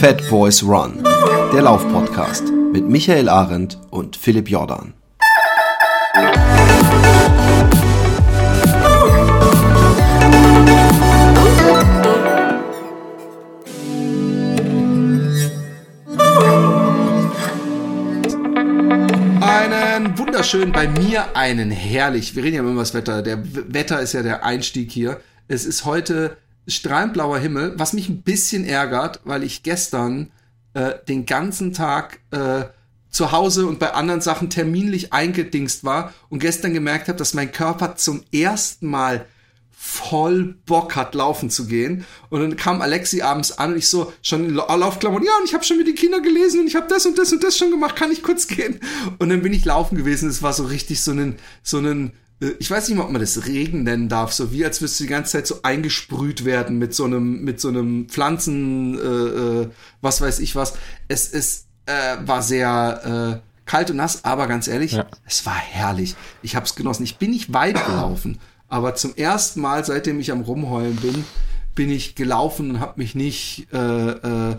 Fat Boys Run, der Laufpodcast mit Michael Arendt und Philipp Jordan. Einen wunderschönen, bei mir einen herrlich. Wir reden ja immer über das Wetter. Der Wetter ist ja der Einstieg hier. Es ist heute strahlend blauer Himmel, was mich ein bisschen ärgert, weil ich gestern äh, den ganzen Tag äh, zu Hause und bei anderen Sachen terminlich eingedingst war und gestern gemerkt habe, dass mein Körper zum ersten Mal voll Bock hat, laufen zu gehen. Und dann kam Alexi abends an und ich so, schon in Laufklamotten, ja, und ich habe schon mit den Kindern gelesen und ich habe das und das und das schon gemacht, kann ich kurz gehen? Und dann bin ich laufen gewesen. Es war so richtig so ein, so ein, ich weiß nicht mal, ob man das Regen nennen darf, so wie als würdest du die ganze Zeit so eingesprüht werden mit so einem, mit so einem Pflanzen, äh, äh, was weiß ich was. Es, es äh, war sehr äh, kalt und nass, aber ganz ehrlich, ja. es war herrlich. Ich habe es genossen. Ich bin nicht weit gelaufen. Aber zum ersten Mal, seitdem ich am Rumheulen bin, bin ich gelaufen und habe mich nicht äh, äh,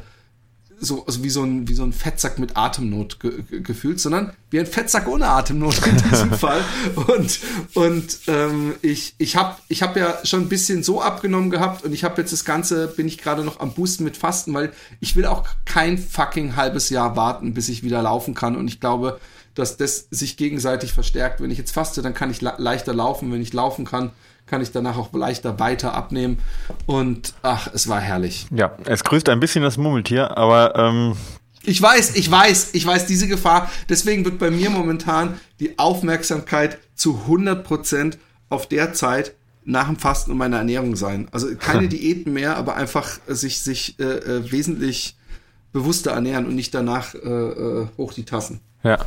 so also wie so ein wie so ein Fettsack mit Atemnot ge ge gefühlt, sondern wie ein Fettsack ohne Atemnot in diesem Fall. Und und ähm, ich ich habe ich habe ja schon ein bisschen so abgenommen gehabt und ich habe jetzt das Ganze bin ich gerade noch am Boosten mit Fasten, weil ich will auch kein fucking halbes Jahr warten, bis ich wieder laufen kann. Und ich glaube, dass das sich gegenseitig verstärkt. Wenn ich jetzt faste, dann kann ich leichter laufen. Wenn ich laufen kann, kann ich danach auch leichter weiter abnehmen. Und ach, es war herrlich. Ja, es grüßt ein bisschen das Murmeltier, aber ähm ich weiß, ich weiß, ich weiß diese Gefahr. Deswegen wird bei mir momentan die Aufmerksamkeit zu 100 Prozent auf der Zeit nach dem Fasten und meiner Ernährung sein. Also keine Diäten mehr, aber einfach sich, sich äh, äh, wesentlich bewusster ernähren und nicht danach äh, äh hoch die Tassen. Ja.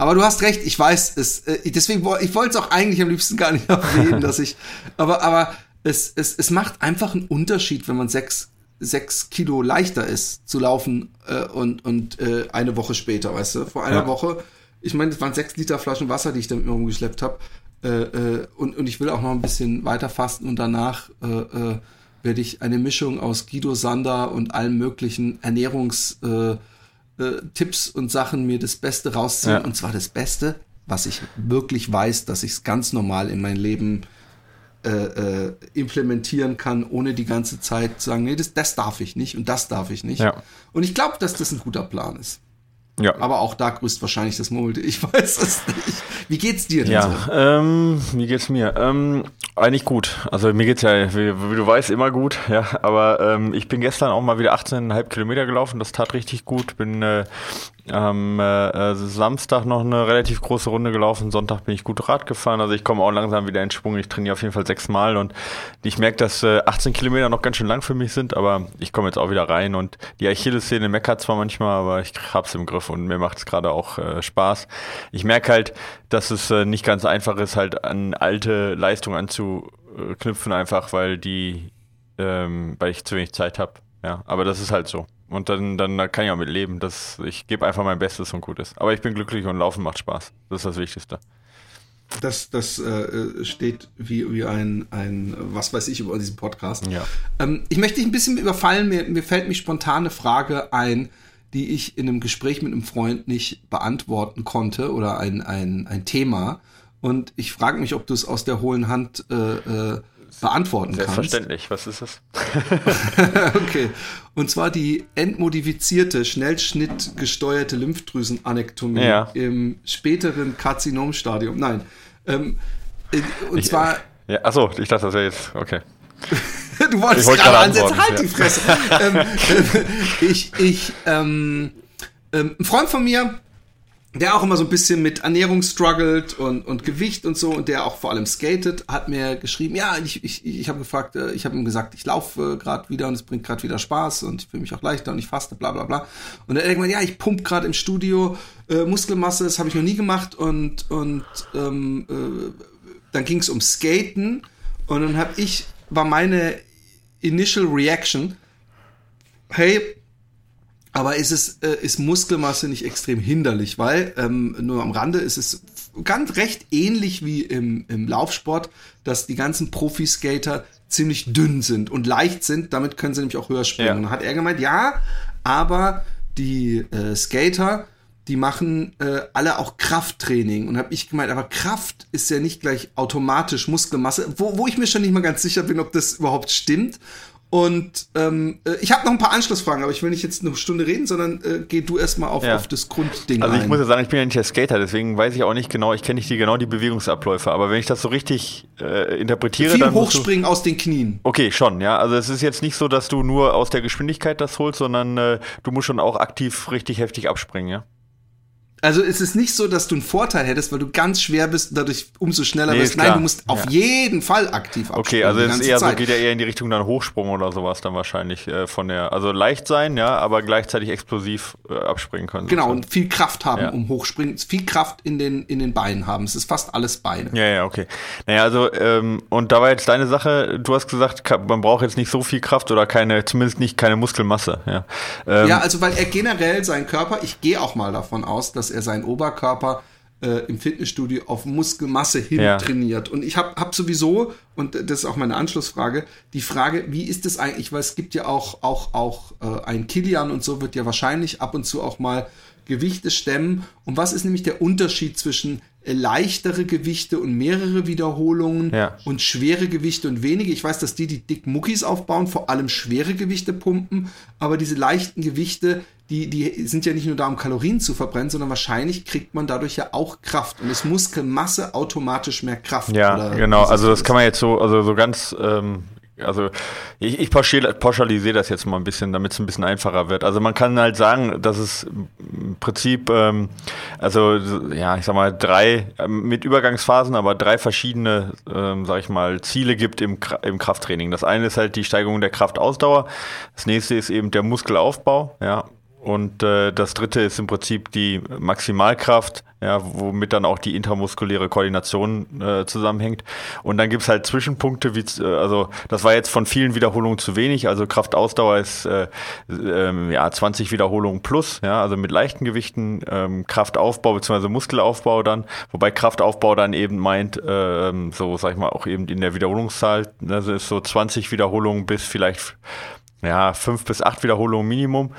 Aber du hast recht, ich weiß es. Äh, deswegen, ich wollte es auch eigentlich am liebsten gar nicht erwähnen, dass ich. Aber, aber es, es, es macht einfach einen Unterschied, wenn man sechs, sechs Kilo leichter ist zu laufen äh, und, und äh, eine Woche später, weißt du? Vor einer ja. Woche, ich meine, es waren sechs Liter Flaschen Wasser, die ich da mit mir rumgeschleppt habe. Äh, äh, und, und ich will auch noch ein bisschen weiter fasten und danach äh, äh, werde ich eine Mischung aus Guido Sander und allen möglichen Ernährungs- äh, äh, Tipps und Sachen mir das Beste rausziehen. Ja. Und zwar das Beste, was ich wirklich weiß, dass ich es ganz normal in mein Leben äh, äh, implementieren kann, ohne die ganze Zeit zu sagen, nee, das, das darf ich nicht und das darf ich nicht. Ja. Und ich glaube, dass das ein guter Plan ist. Ja. Aber auch da grüßt wahrscheinlich das Murmelte. Ich weiß es nicht. Wie geht's dir denn ja, so? Ähm, wie geht's mir? Ähm, eigentlich gut. Also mir geht's ja, wie, wie du weißt, immer gut. Ja, aber ähm, ich bin gestern auch mal wieder 18,5 Kilometer gelaufen. Das tat richtig gut. Bin äh, am äh, Samstag noch eine relativ große Runde gelaufen. Sonntag bin ich gut Rad gefahren. Also ich komme auch langsam wieder in Schwung. Ich trainiere auf jeden Fall sechsmal und ich merke, dass äh, 18 Kilometer noch ganz schön lang für mich sind. Aber ich komme jetzt auch wieder rein und die Achillessehne meckert zwar manchmal, aber ich hab's im Griff und mir macht es gerade auch äh, Spaß. Ich merke halt, dass es äh, nicht ganz einfach ist, halt an alte Anzuknüpfen, einfach weil die, ähm, weil ich zu wenig Zeit habe. Ja, aber das ist halt so. Und dann, dann kann ich auch mit leben. Das, ich gebe einfach mein Bestes und Gutes. Aber ich bin glücklich und Laufen macht Spaß. Das ist das Wichtigste. Das, das äh, steht wie, wie ein, ein, was weiß ich über diesen Podcast. Ja. Ähm, ich möchte dich ein bisschen überfallen. Mir, mir fällt mich spontane Frage ein, die ich in einem Gespräch mit einem Freund nicht beantworten konnte oder ein, ein, ein Thema. Und ich frage mich, ob du es aus der hohlen Hand äh, äh, beantworten Selbstverständlich. kannst. Selbstverständlich, was ist das? okay. Und zwar die entmodifizierte, schnellschnittgesteuerte Lymphdrüsenanektomie ja. im späteren Karzinomstadium. Nein. Ähm, und ich, zwar. Ja, achso, ich dachte, das wäre jetzt. Okay. du wolltest wollte gerade ansetzen, halt ja. die Fresse. ähm, äh, ich, ich, ähm, ähm, ein Freund von mir, der auch immer so ein bisschen mit Ernährung struggelt und, und Gewicht und so und der auch vor allem skatet, hat mir geschrieben, ja, ich, ich, ich habe gefragt, äh, ich habe ihm gesagt, ich laufe gerade wieder und es bringt gerade wieder Spaß und ich fühle mich auch leichter und ich faste, bla bla bla. Und er hat irgendwann, ja, ich pump gerade im Studio äh, Muskelmasse, das habe ich noch nie gemacht und, und ähm, äh, dann ging es um Skaten und dann habe ich, war meine Initial Reaction, hey, aber ist es äh, ist Muskelmasse nicht extrem hinderlich, weil ähm, nur am Rande ist es ganz recht ähnlich wie im, im Laufsport, dass die ganzen Profiskater ziemlich dünn sind und leicht sind, damit können sie nämlich auch höher springen. Ja. Und dann hat er gemeint, ja, aber die äh, Skater, die machen äh, alle auch Krafttraining. Und habe ich gemeint, aber Kraft ist ja nicht gleich automatisch Muskelmasse, wo, wo ich mir schon nicht mal ganz sicher bin, ob das überhaupt stimmt. Und ähm, äh, ich habe noch ein paar Anschlussfragen, aber ich will nicht jetzt eine Stunde reden, sondern äh, geh du erstmal auf, Ja. auf das Grundding Also ich ein. muss ja sagen, ich bin ja nicht der Skater, deswegen weiß ich auch nicht genau, ich kenne nicht die, genau die Bewegungsabläufe, aber wenn ich das so richtig äh, interpretiere, Viel dann hochspringen aus den Knien. Okay, schon, ja. Also es ist jetzt nicht so, dass du nur aus der Geschwindigkeit das holst, sondern äh, du musst schon auch aktiv richtig heftig abspringen, ja. Also es ist nicht so, dass du einen Vorteil hättest, weil du ganz schwer bist und dadurch umso schneller Nee, bist. ist Nein, du musst auf Ja. jeden Fall aktiv abspringen. Okay, also es eher so, Zeit. geht ja eher in die Richtung dann Hochsprung oder sowas dann wahrscheinlich äh, von der, also leicht sein, ja, aber gleichzeitig explosiv äh, abspringen können. Genau, sozusagen. und viel Kraft haben, Ja. um hochspringen, viel Kraft in den, in den Beinen haben. Es ist fast alles Beine. Ja, ja, okay. Naja, also, ähm, und da war jetzt deine Sache, du hast gesagt, man braucht jetzt nicht so viel Kraft oder keine, zumindest nicht keine Muskelmasse, ja. Ähm, Ja, also weil er generell seinen Körper, ich gehe auch mal davon aus, dass er seinen Oberkörper äh, im Fitnessstudio auf Muskelmasse hin Ja. trainiert. Und ich habe hab sowieso, und das ist auch meine Anschlussfrage, die Frage, wie ist es eigentlich, weil es gibt ja auch, auch, auch äh, ein Kilian und so wird ja wahrscheinlich ab und zu auch mal Gewichte stemmen. Und was ist nämlich der Unterschied zwischen leichtere Gewichte und mehrere Wiederholungen Ja. und schwere Gewichte und wenige. Ich weiß, dass die, die dick Muckis aufbauen, vor allem schwere Gewichte pumpen, aber diese leichten Gewichte, die, die sind ja nicht nur da, um Kalorien zu verbrennen, sondern wahrscheinlich kriegt man dadurch ja auch Kraft und ist Muskelmasse automatisch mehr Kraft. Ja, genau. Also das kann man jetzt so, also so ganz, ähm, also ich, ich pauschal- pauschalisiere das jetzt mal ein bisschen, damit es ein bisschen einfacher wird. Also man kann halt sagen, dass es im Prinzip, ähm, also ja, ich sag mal drei ähm, mit Übergangsphasen, aber drei verschiedene, ähm, sag ich mal, Ziele gibt im, im Krafttraining. Das eine ist halt die Steigerung der Kraftausdauer. Das nächste ist eben der Muskelaufbau, ja. Und äh, das dritte ist im Prinzip die Maximalkraft, ja, womit dann auch die intramuskuläre Koordination äh, zusammenhängt. Und dann gibt's halt Zwischenpunkte, wie äh, also das war jetzt von vielen Wiederholungen zu wenig. Also Kraftausdauer ist äh, ähm, ja 20 Wiederholungen plus, ja, also mit leichten Gewichten, ähm, Kraftaufbau bzw. Muskelaufbau dann, wobei Kraftaufbau dann eben meint, ähm, so sag ich mal, auch eben in der Wiederholungszahl, das ist so 20 Wiederholungen bis vielleicht ja, fünf bis acht Wiederholungen Minimum.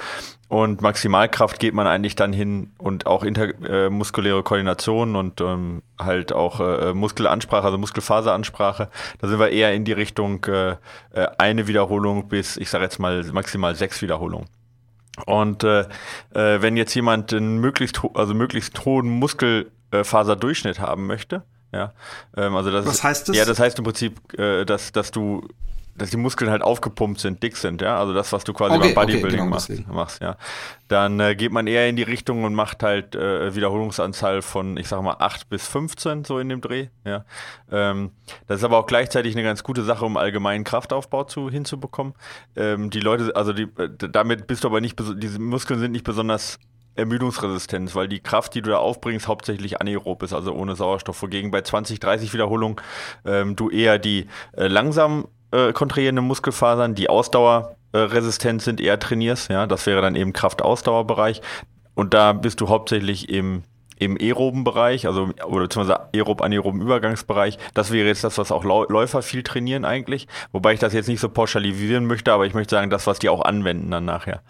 Und Maximalkraft geht man eigentlich dann hin und auch intermuskuläre äh, Koordination und ähm, halt auch äh, Muskelansprache, also Muskelfaseransprache. Da sind wir eher in die Richtung äh, äh, eine Wiederholung bis, ich sage jetzt mal, maximal sechs Wiederholungen. Und äh, äh, wenn jetzt jemand einen möglichst, also möglichst hohen Muskelfaserdurchschnitt haben möchte, ja, ähm, also das Was ist, heißt das? Ja, das heißt im Prinzip, äh, dass, dass du dass die Muskeln halt aufgepumpt sind, dick sind, ja, also das, was du quasi Okay, beim okay, Bodybuilding genau machst, deswegen. machst, ja, dann äh, geht man eher in die Richtung und macht halt äh, Wiederholungsanzahl von, ich sag mal, 8 bis 15 so in dem Dreh, ja. Ähm, das ist aber auch gleichzeitig eine ganz gute Sache, um allgemeinen Kraftaufbau zu, hinzubekommen. Ähm, die Leute, also die, äh, damit bist du aber nicht, diese Muskeln sind nicht besonders Ermüdungsresistenz, weil die Kraft, die du da aufbringst, hauptsächlich anaerob ist, also ohne Sauerstoff. Wogegen bei 20, 30 Wiederholungen ähm, du eher die äh, langsam äh, kontrahierenden Muskelfasern, die ausdauerresistent sind, eher trainierst. Ja, das wäre dann eben Kraft-Ausdauerbereich. Und da bist du hauptsächlich im im aeroben Bereich, also oder beziehungsweise aerob-anaeroben Übergangsbereich, das wäre jetzt das, was auch Läufer viel trainieren eigentlich. Wobei ich das jetzt nicht so pauschalisieren möchte, aber ich möchte sagen, das, was die auch anwenden dann nachher.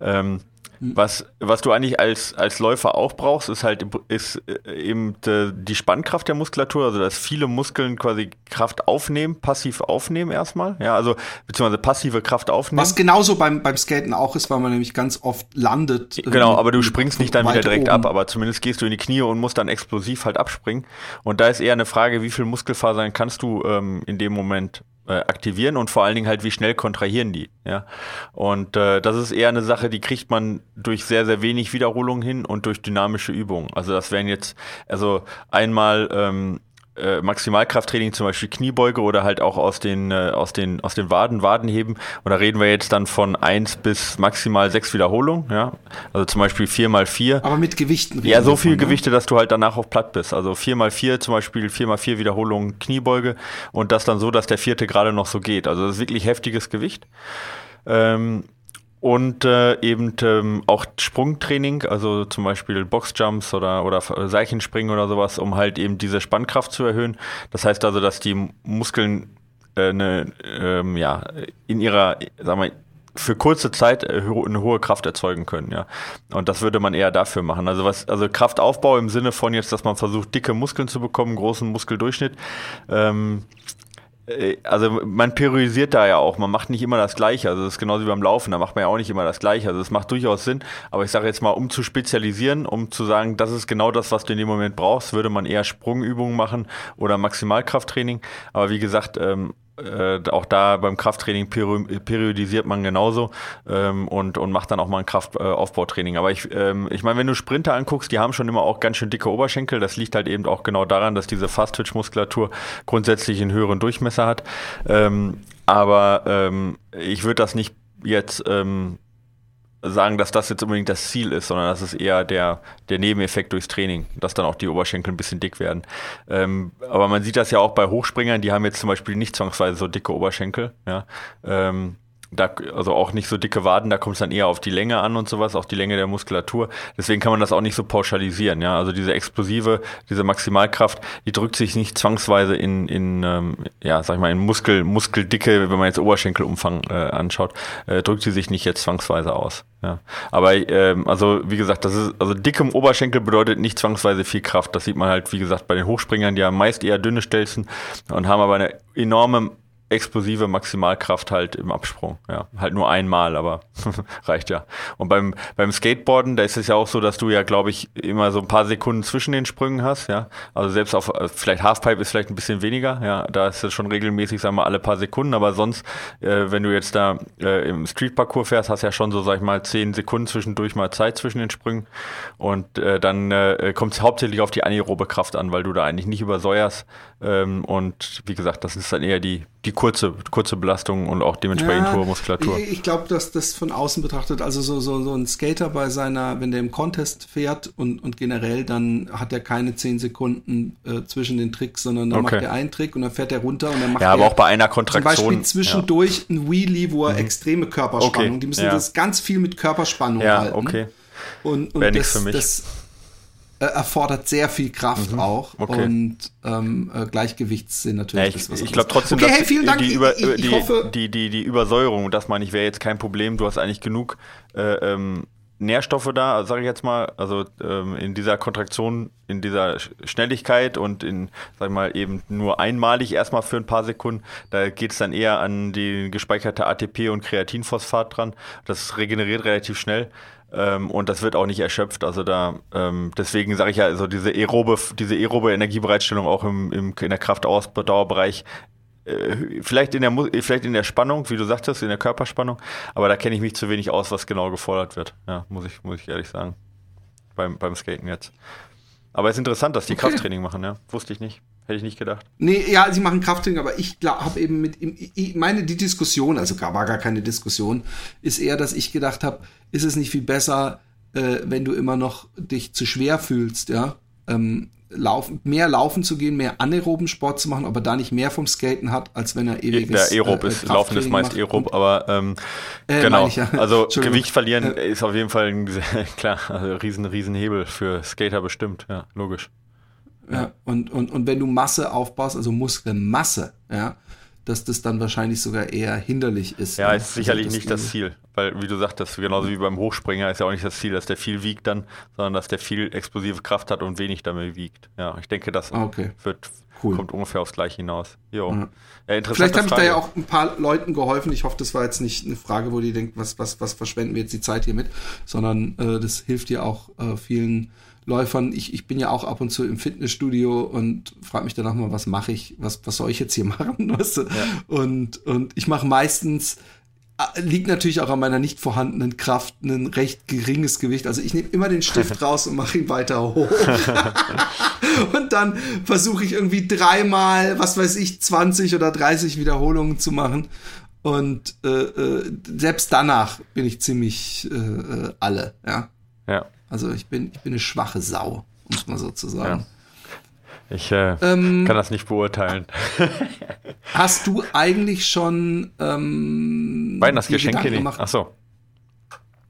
Ähm, was, was du eigentlich als, als Läufer auch brauchst, ist halt ist äh, eben die Spannkraft der Muskulatur, also dass viele Muskeln quasi Kraft aufnehmen, passiv aufnehmen erstmal, ja, also beziehungsweise passive Kraft aufnehmen. Was genauso beim, beim Skaten auch ist, weil man nämlich ganz oft landet. Genau, aber du springst nicht dann wieder direkt oben. ab, aber zumindest gehst du in die Knie und musst dann explosiv halt abspringen. Und da ist eher eine Frage, wie viel Muskelfasern kannst du ähm, in dem Moment äh, aktivieren und vor allen Dingen halt, wie schnell kontrahieren die. Ja? Und äh, das ist eher eine Sache, die kriegt man durch sehr, sehr wenig Wiederholungen hin und durch dynamische Übungen. Also das wären jetzt, also einmal ähm, äh, Maximalkrafttraining, zum Beispiel Kniebeuge oder halt auch aus den, äh, aus den, aus den Waden, Wadenheben. Und da reden wir jetzt dann von eins bis maximal sechs Wiederholungen, ja. Also zum Beispiel vier mal vier. Aber mit Gewichten. Ja, so viel von, ne? Gewichte, dass du halt danach auch platt bist. Also 4x4 zum Beispiel, 4x4 Wiederholungen Kniebeuge und das dann so, dass der vierte gerade noch so geht. Also das ist wirklich heftiges Gewicht. Ähm, und äh, eben ähm, auch Sprungtraining, also zum Beispiel Boxjumps oder, oder Seichenspringen oder sowas, um halt eben diese Spannkraft zu erhöhen. Das heißt also, dass die Muskeln äh, eine, ähm, ja, in ihrer, sagen wir, für kurze Zeit äh, eine hohe Kraft erzeugen können, ja. Und das würde man eher dafür machen. Also was, also Kraftaufbau im Sinne von jetzt, dass man versucht, dicke Muskeln zu bekommen, großen Muskeldurchschnitt. Ähm, äh, also man priorisiert da ja auch, man macht nicht immer das Gleiche. Also das ist genauso wie beim Laufen, da macht man ja auch nicht immer das Gleiche. Also es macht durchaus Sinn, aber ich sage jetzt mal, um zu spezialisieren, um zu sagen, das ist genau das, was du in dem Moment brauchst, würde man eher Sprungübungen machen oder Maximalkrafttraining. Aber wie gesagt, ähm, äh, auch da beim Krafttraining periodisiert man genauso ähm, und, und macht dann auch mal ein Kraftaufbautraining. Aber ich, ähm, ich meine, wenn du Sprinter anguckst, die haben schon immer auch ganz schön dicke Oberschenkel. Das liegt halt eben auch genau daran, dass diese Fast-Twitch-Muskulatur grundsätzlich einen höheren Durchmesser hat. Ähm, aber ähm, ich würde das nicht jetzt ähm, sagen, dass das jetzt unbedingt das Ziel ist, sondern das ist eher der, der Nebeneffekt durchs Training, dass dann auch die Oberschenkel ein bisschen dick werden. Ähm, aber man sieht das ja auch bei Hochspringern, die haben jetzt zum Beispiel nicht zwangsweise so dicke Oberschenkel. Ja? Ähm, da, also auch nicht so dicke Waden, da kommt es dann eher auf die Länge an und sowas, auch die Länge der Muskulatur. Deswegen kann man das auch nicht so pauschalisieren. Ja? Also diese explosive, diese Maximalkraft, die drückt sich nicht zwangsweise in, in ähm, ja, sag ich mal, in Muskel, Muskeldicke, wenn man jetzt Oberschenkelumfang äh, anschaut, äh, drückt sie sich nicht jetzt zwangsweise aus. Ja. Aber ähm, also wie gesagt, das ist also dickem Oberschenkel bedeutet nicht zwangsweise viel Kraft. Das sieht man halt, wie gesagt, bei den Hochspringern, die haben meist eher dünne Stelzen und haben aber eine enorme explosive Maximalkraft halt im Absprung. Ja, halt nur einmal, aber reicht ja. Und beim, beim Skateboarden, da ist es ja auch so, dass du ja, glaube ich, immer so ein paar Sekunden zwischen den Sprüngen hast. Ja, also selbst auf äh, vielleicht Halfpipe ist vielleicht ein bisschen weniger. Ja, da ist es schon regelmäßig, sagen wir alle paar Sekunden. Aber sonst, äh, wenn du jetzt da äh, im Streetparcours fährst, hast ja schon so, sag ich mal, zehn Sekunden zwischendurch mal Zeit zwischen den Sprüngen. Und äh, dann äh, kommt es hauptsächlich auf die anaerobe Kraft an, weil du da eigentlich nicht übersäuerst. Ähm, und wie gesagt, das ist dann eher die die kurze, kurze Belastung und auch dementsprechend ja, hohe Muskulatur. Ich, ich glaube, dass das von außen betrachtet, also so, so, so ein Skater bei seiner, wenn der im Contest fährt und, und generell, dann hat er keine zehn Sekunden äh, zwischen den Tricks, sondern dann okay. macht er einen Trick und dann fährt er runter und dann macht ja, aber auch bei einer Kontraktion. Zum Beispiel zwischendurch ja. ein Wheelie, wo er mhm. extreme Körperspannung, okay. die müssen ja. das ganz viel mit Körperspannung ja, halten. okay. Und, und das, für mich. das äh, erfordert sehr viel Kraft mhm. auch okay. und ähm, äh, Gleichgewichtssinn natürlich. Ja, ich, ich glaube trotzdem, okay, hey, vielen Dank. Die, Über, ich, ich die, hoffe, die, die, die Übersäuerung, das meine ich, wäre jetzt kein Problem. Du hast eigentlich genug äh, ähm, Nährstoffe da, sage ich jetzt mal, also ähm, in dieser Kontraktion, in dieser Schnelligkeit und in, sag ich mal, eben nur einmalig erstmal für ein paar Sekunden. Da geht es dann eher an die gespeicherte ATP und Kreatinphosphat dran. Das regeneriert relativ schnell. Ähm, und das wird auch nicht erschöpft. Also da, ähm, deswegen sage ich ja, also diese aerobe, diese aerobe Energiebereitstellung auch im, im, in der Kraftausdauerbereich äh, vielleicht in der vielleicht in der Spannung, wie du sagtest, in der Körperspannung, aber da kenne ich mich zu wenig aus, was genau gefordert wird. Ja, muss ich, muss ich ehrlich sagen. Beim, beim Skaten jetzt. Aber es ist interessant, dass die okay. Krafttraining machen, ja. Wusste ich nicht. Hätte ich nicht gedacht. Nee, ja, sie machen Krafttraining, aber ich habe eben mit, ich meine, die Diskussion, also gar, war gar keine Diskussion, ist eher, dass ich gedacht habe, ist es nicht viel besser, äh, wenn du immer noch dich zu schwer fühlst, ja, ähm, laufen, mehr laufen zu gehen, mehr anaeroben Sport zu machen, aber da nicht mehr vom Skaten hat, als wenn er ewiges Der Aerob äh, ist, Laufen ist meist Aerob, aber ähm, äh, genau, ja. also Gewicht verlieren äh, ist auf jeden Fall ein, klar, also riesen, riesen Hebel für Skater bestimmt, ja, logisch. Ja, und, und, und wenn du Masse aufbaust, also Muskelmasse, ja, dass das dann wahrscheinlich sogar eher hinderlich ist. Ja, ne? ist sicherlich also das nicht das Ziel, weil wie du sagtest, genauso wie beim Hochspringer ist ja auch nicht das Ziel, dass der viel wiegt dann, sondern dass der viel explosive Kraft hat und wenig damit wiegt. Ja, ich denke, das okay. wird cool. kommt ungefähr aufs Gleiche hinaus. Jo. Ja, Vielleicht habe ich da ja auch ein paar Leuten geholfen. Ich hoffe, das war jetzt nicht eine Frage, wo die denken, was, was, was verschwenden wir jetzt die Zeit hier mit, sondern äh, das hilft ja auch äh, vielen Läufern. Ich, ich bin ja auch ab und zu im Fitnessstudio und frage mich danach mal, was mache ich, was, was soll ich jetzt hier machen? Weißt du? ja. Und, und ich mache meistens äh, liegt natürlich auch an meiner nicht vorhandenen Kraft ein recht geringes Gewicht. Also ich nehme immer den Stift raus und mache ihn weiter hoch. und dann versuche ich irgendwie dreimal, was weiß ich, 20 oder 30 Wiederholungen zu machen. Und äh, äh, selbst danach bin ich ziemlich äh, äh alle, ja. Ja. Also ich bin, ich bin eine schwache Sau, um es mal so zu sagen. Ja. Ich äh, ähm, kann das nicht beurteilen. hast du eigentlich schon ähm, Weihnachtsgeschenke nicht? Ach so.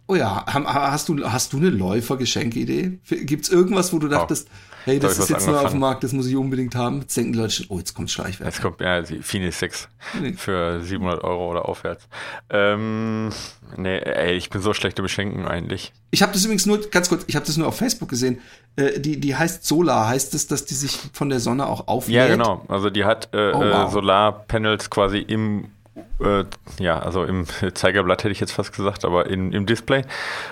Oh ja, hast du, hast du eine Läufer-Geschenkidee? Gibt es irgendwas, wo du dachtest, oh, hey, das ist jetzt neu auf dem Markt, das muss ich unbedingt haben? Jetzt denken die Leute schon, oh, jetzt kommt Schleichwerk. Jetzt kommt, ja, die Fini 6 nee. für 700 Euro oder aufwärts. Ähm, nee, ey, ich bin so schlecht im Beschenken eigentlich. Ich habe das übrigens nur, ganz kurz, ich habe das nur auf Facebook gesehen. Äh, die, die heißt Solar. Heißt das, dass die sich von der Sonne auch auflädt? Ja, genau. Also die hat äh, oh, wow. Äh, Solarpanels quasi im äh, ja, also im Zeigerblatt hätte ich jetzt fast gesagt, aber in, im Display.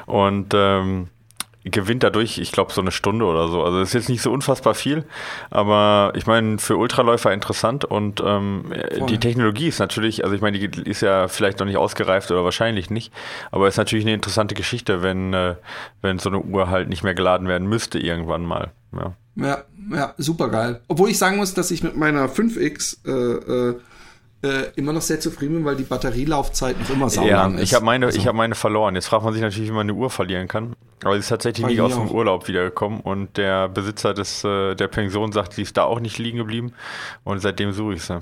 Und ähm, gewinnt dadurch, ich glaube, so eine Stunde oder so. Also ist jetzt nicht so unfassbar viel, aber ich meine, für Ultraläufer interessant und ähm, die Technologie ist natürlich, also ich meine, die ist ja vielleicht noch nicht ausgereift oder wahrscheinlich nicht, aber ist natürlich eine interessante Geschichte, wenn, äh, wenn so eine Uhr halt nicht mehr geladen werden müsste irgendwann mal. Ja, ja, ja super geil. Obwohl ich sagen muss, dass ich mit meiner 5X äh, äh, äh, immer noch sehr zufrieden bin, weil die Batterielaufzeit noch immer sauer ja, ist. Ich habe meine, also. ich hab meine verloren. Jetzt fragt man sich natürlich, wie man eine Uhr verlieren kann. Aber sie ist tatsächlich nicht aus dem. Urlaub wiedergekommen und der Besitzer des, äh, der Pension sagt, sie ist da auch nicht liegen geblieben und seitdem suche ich sie.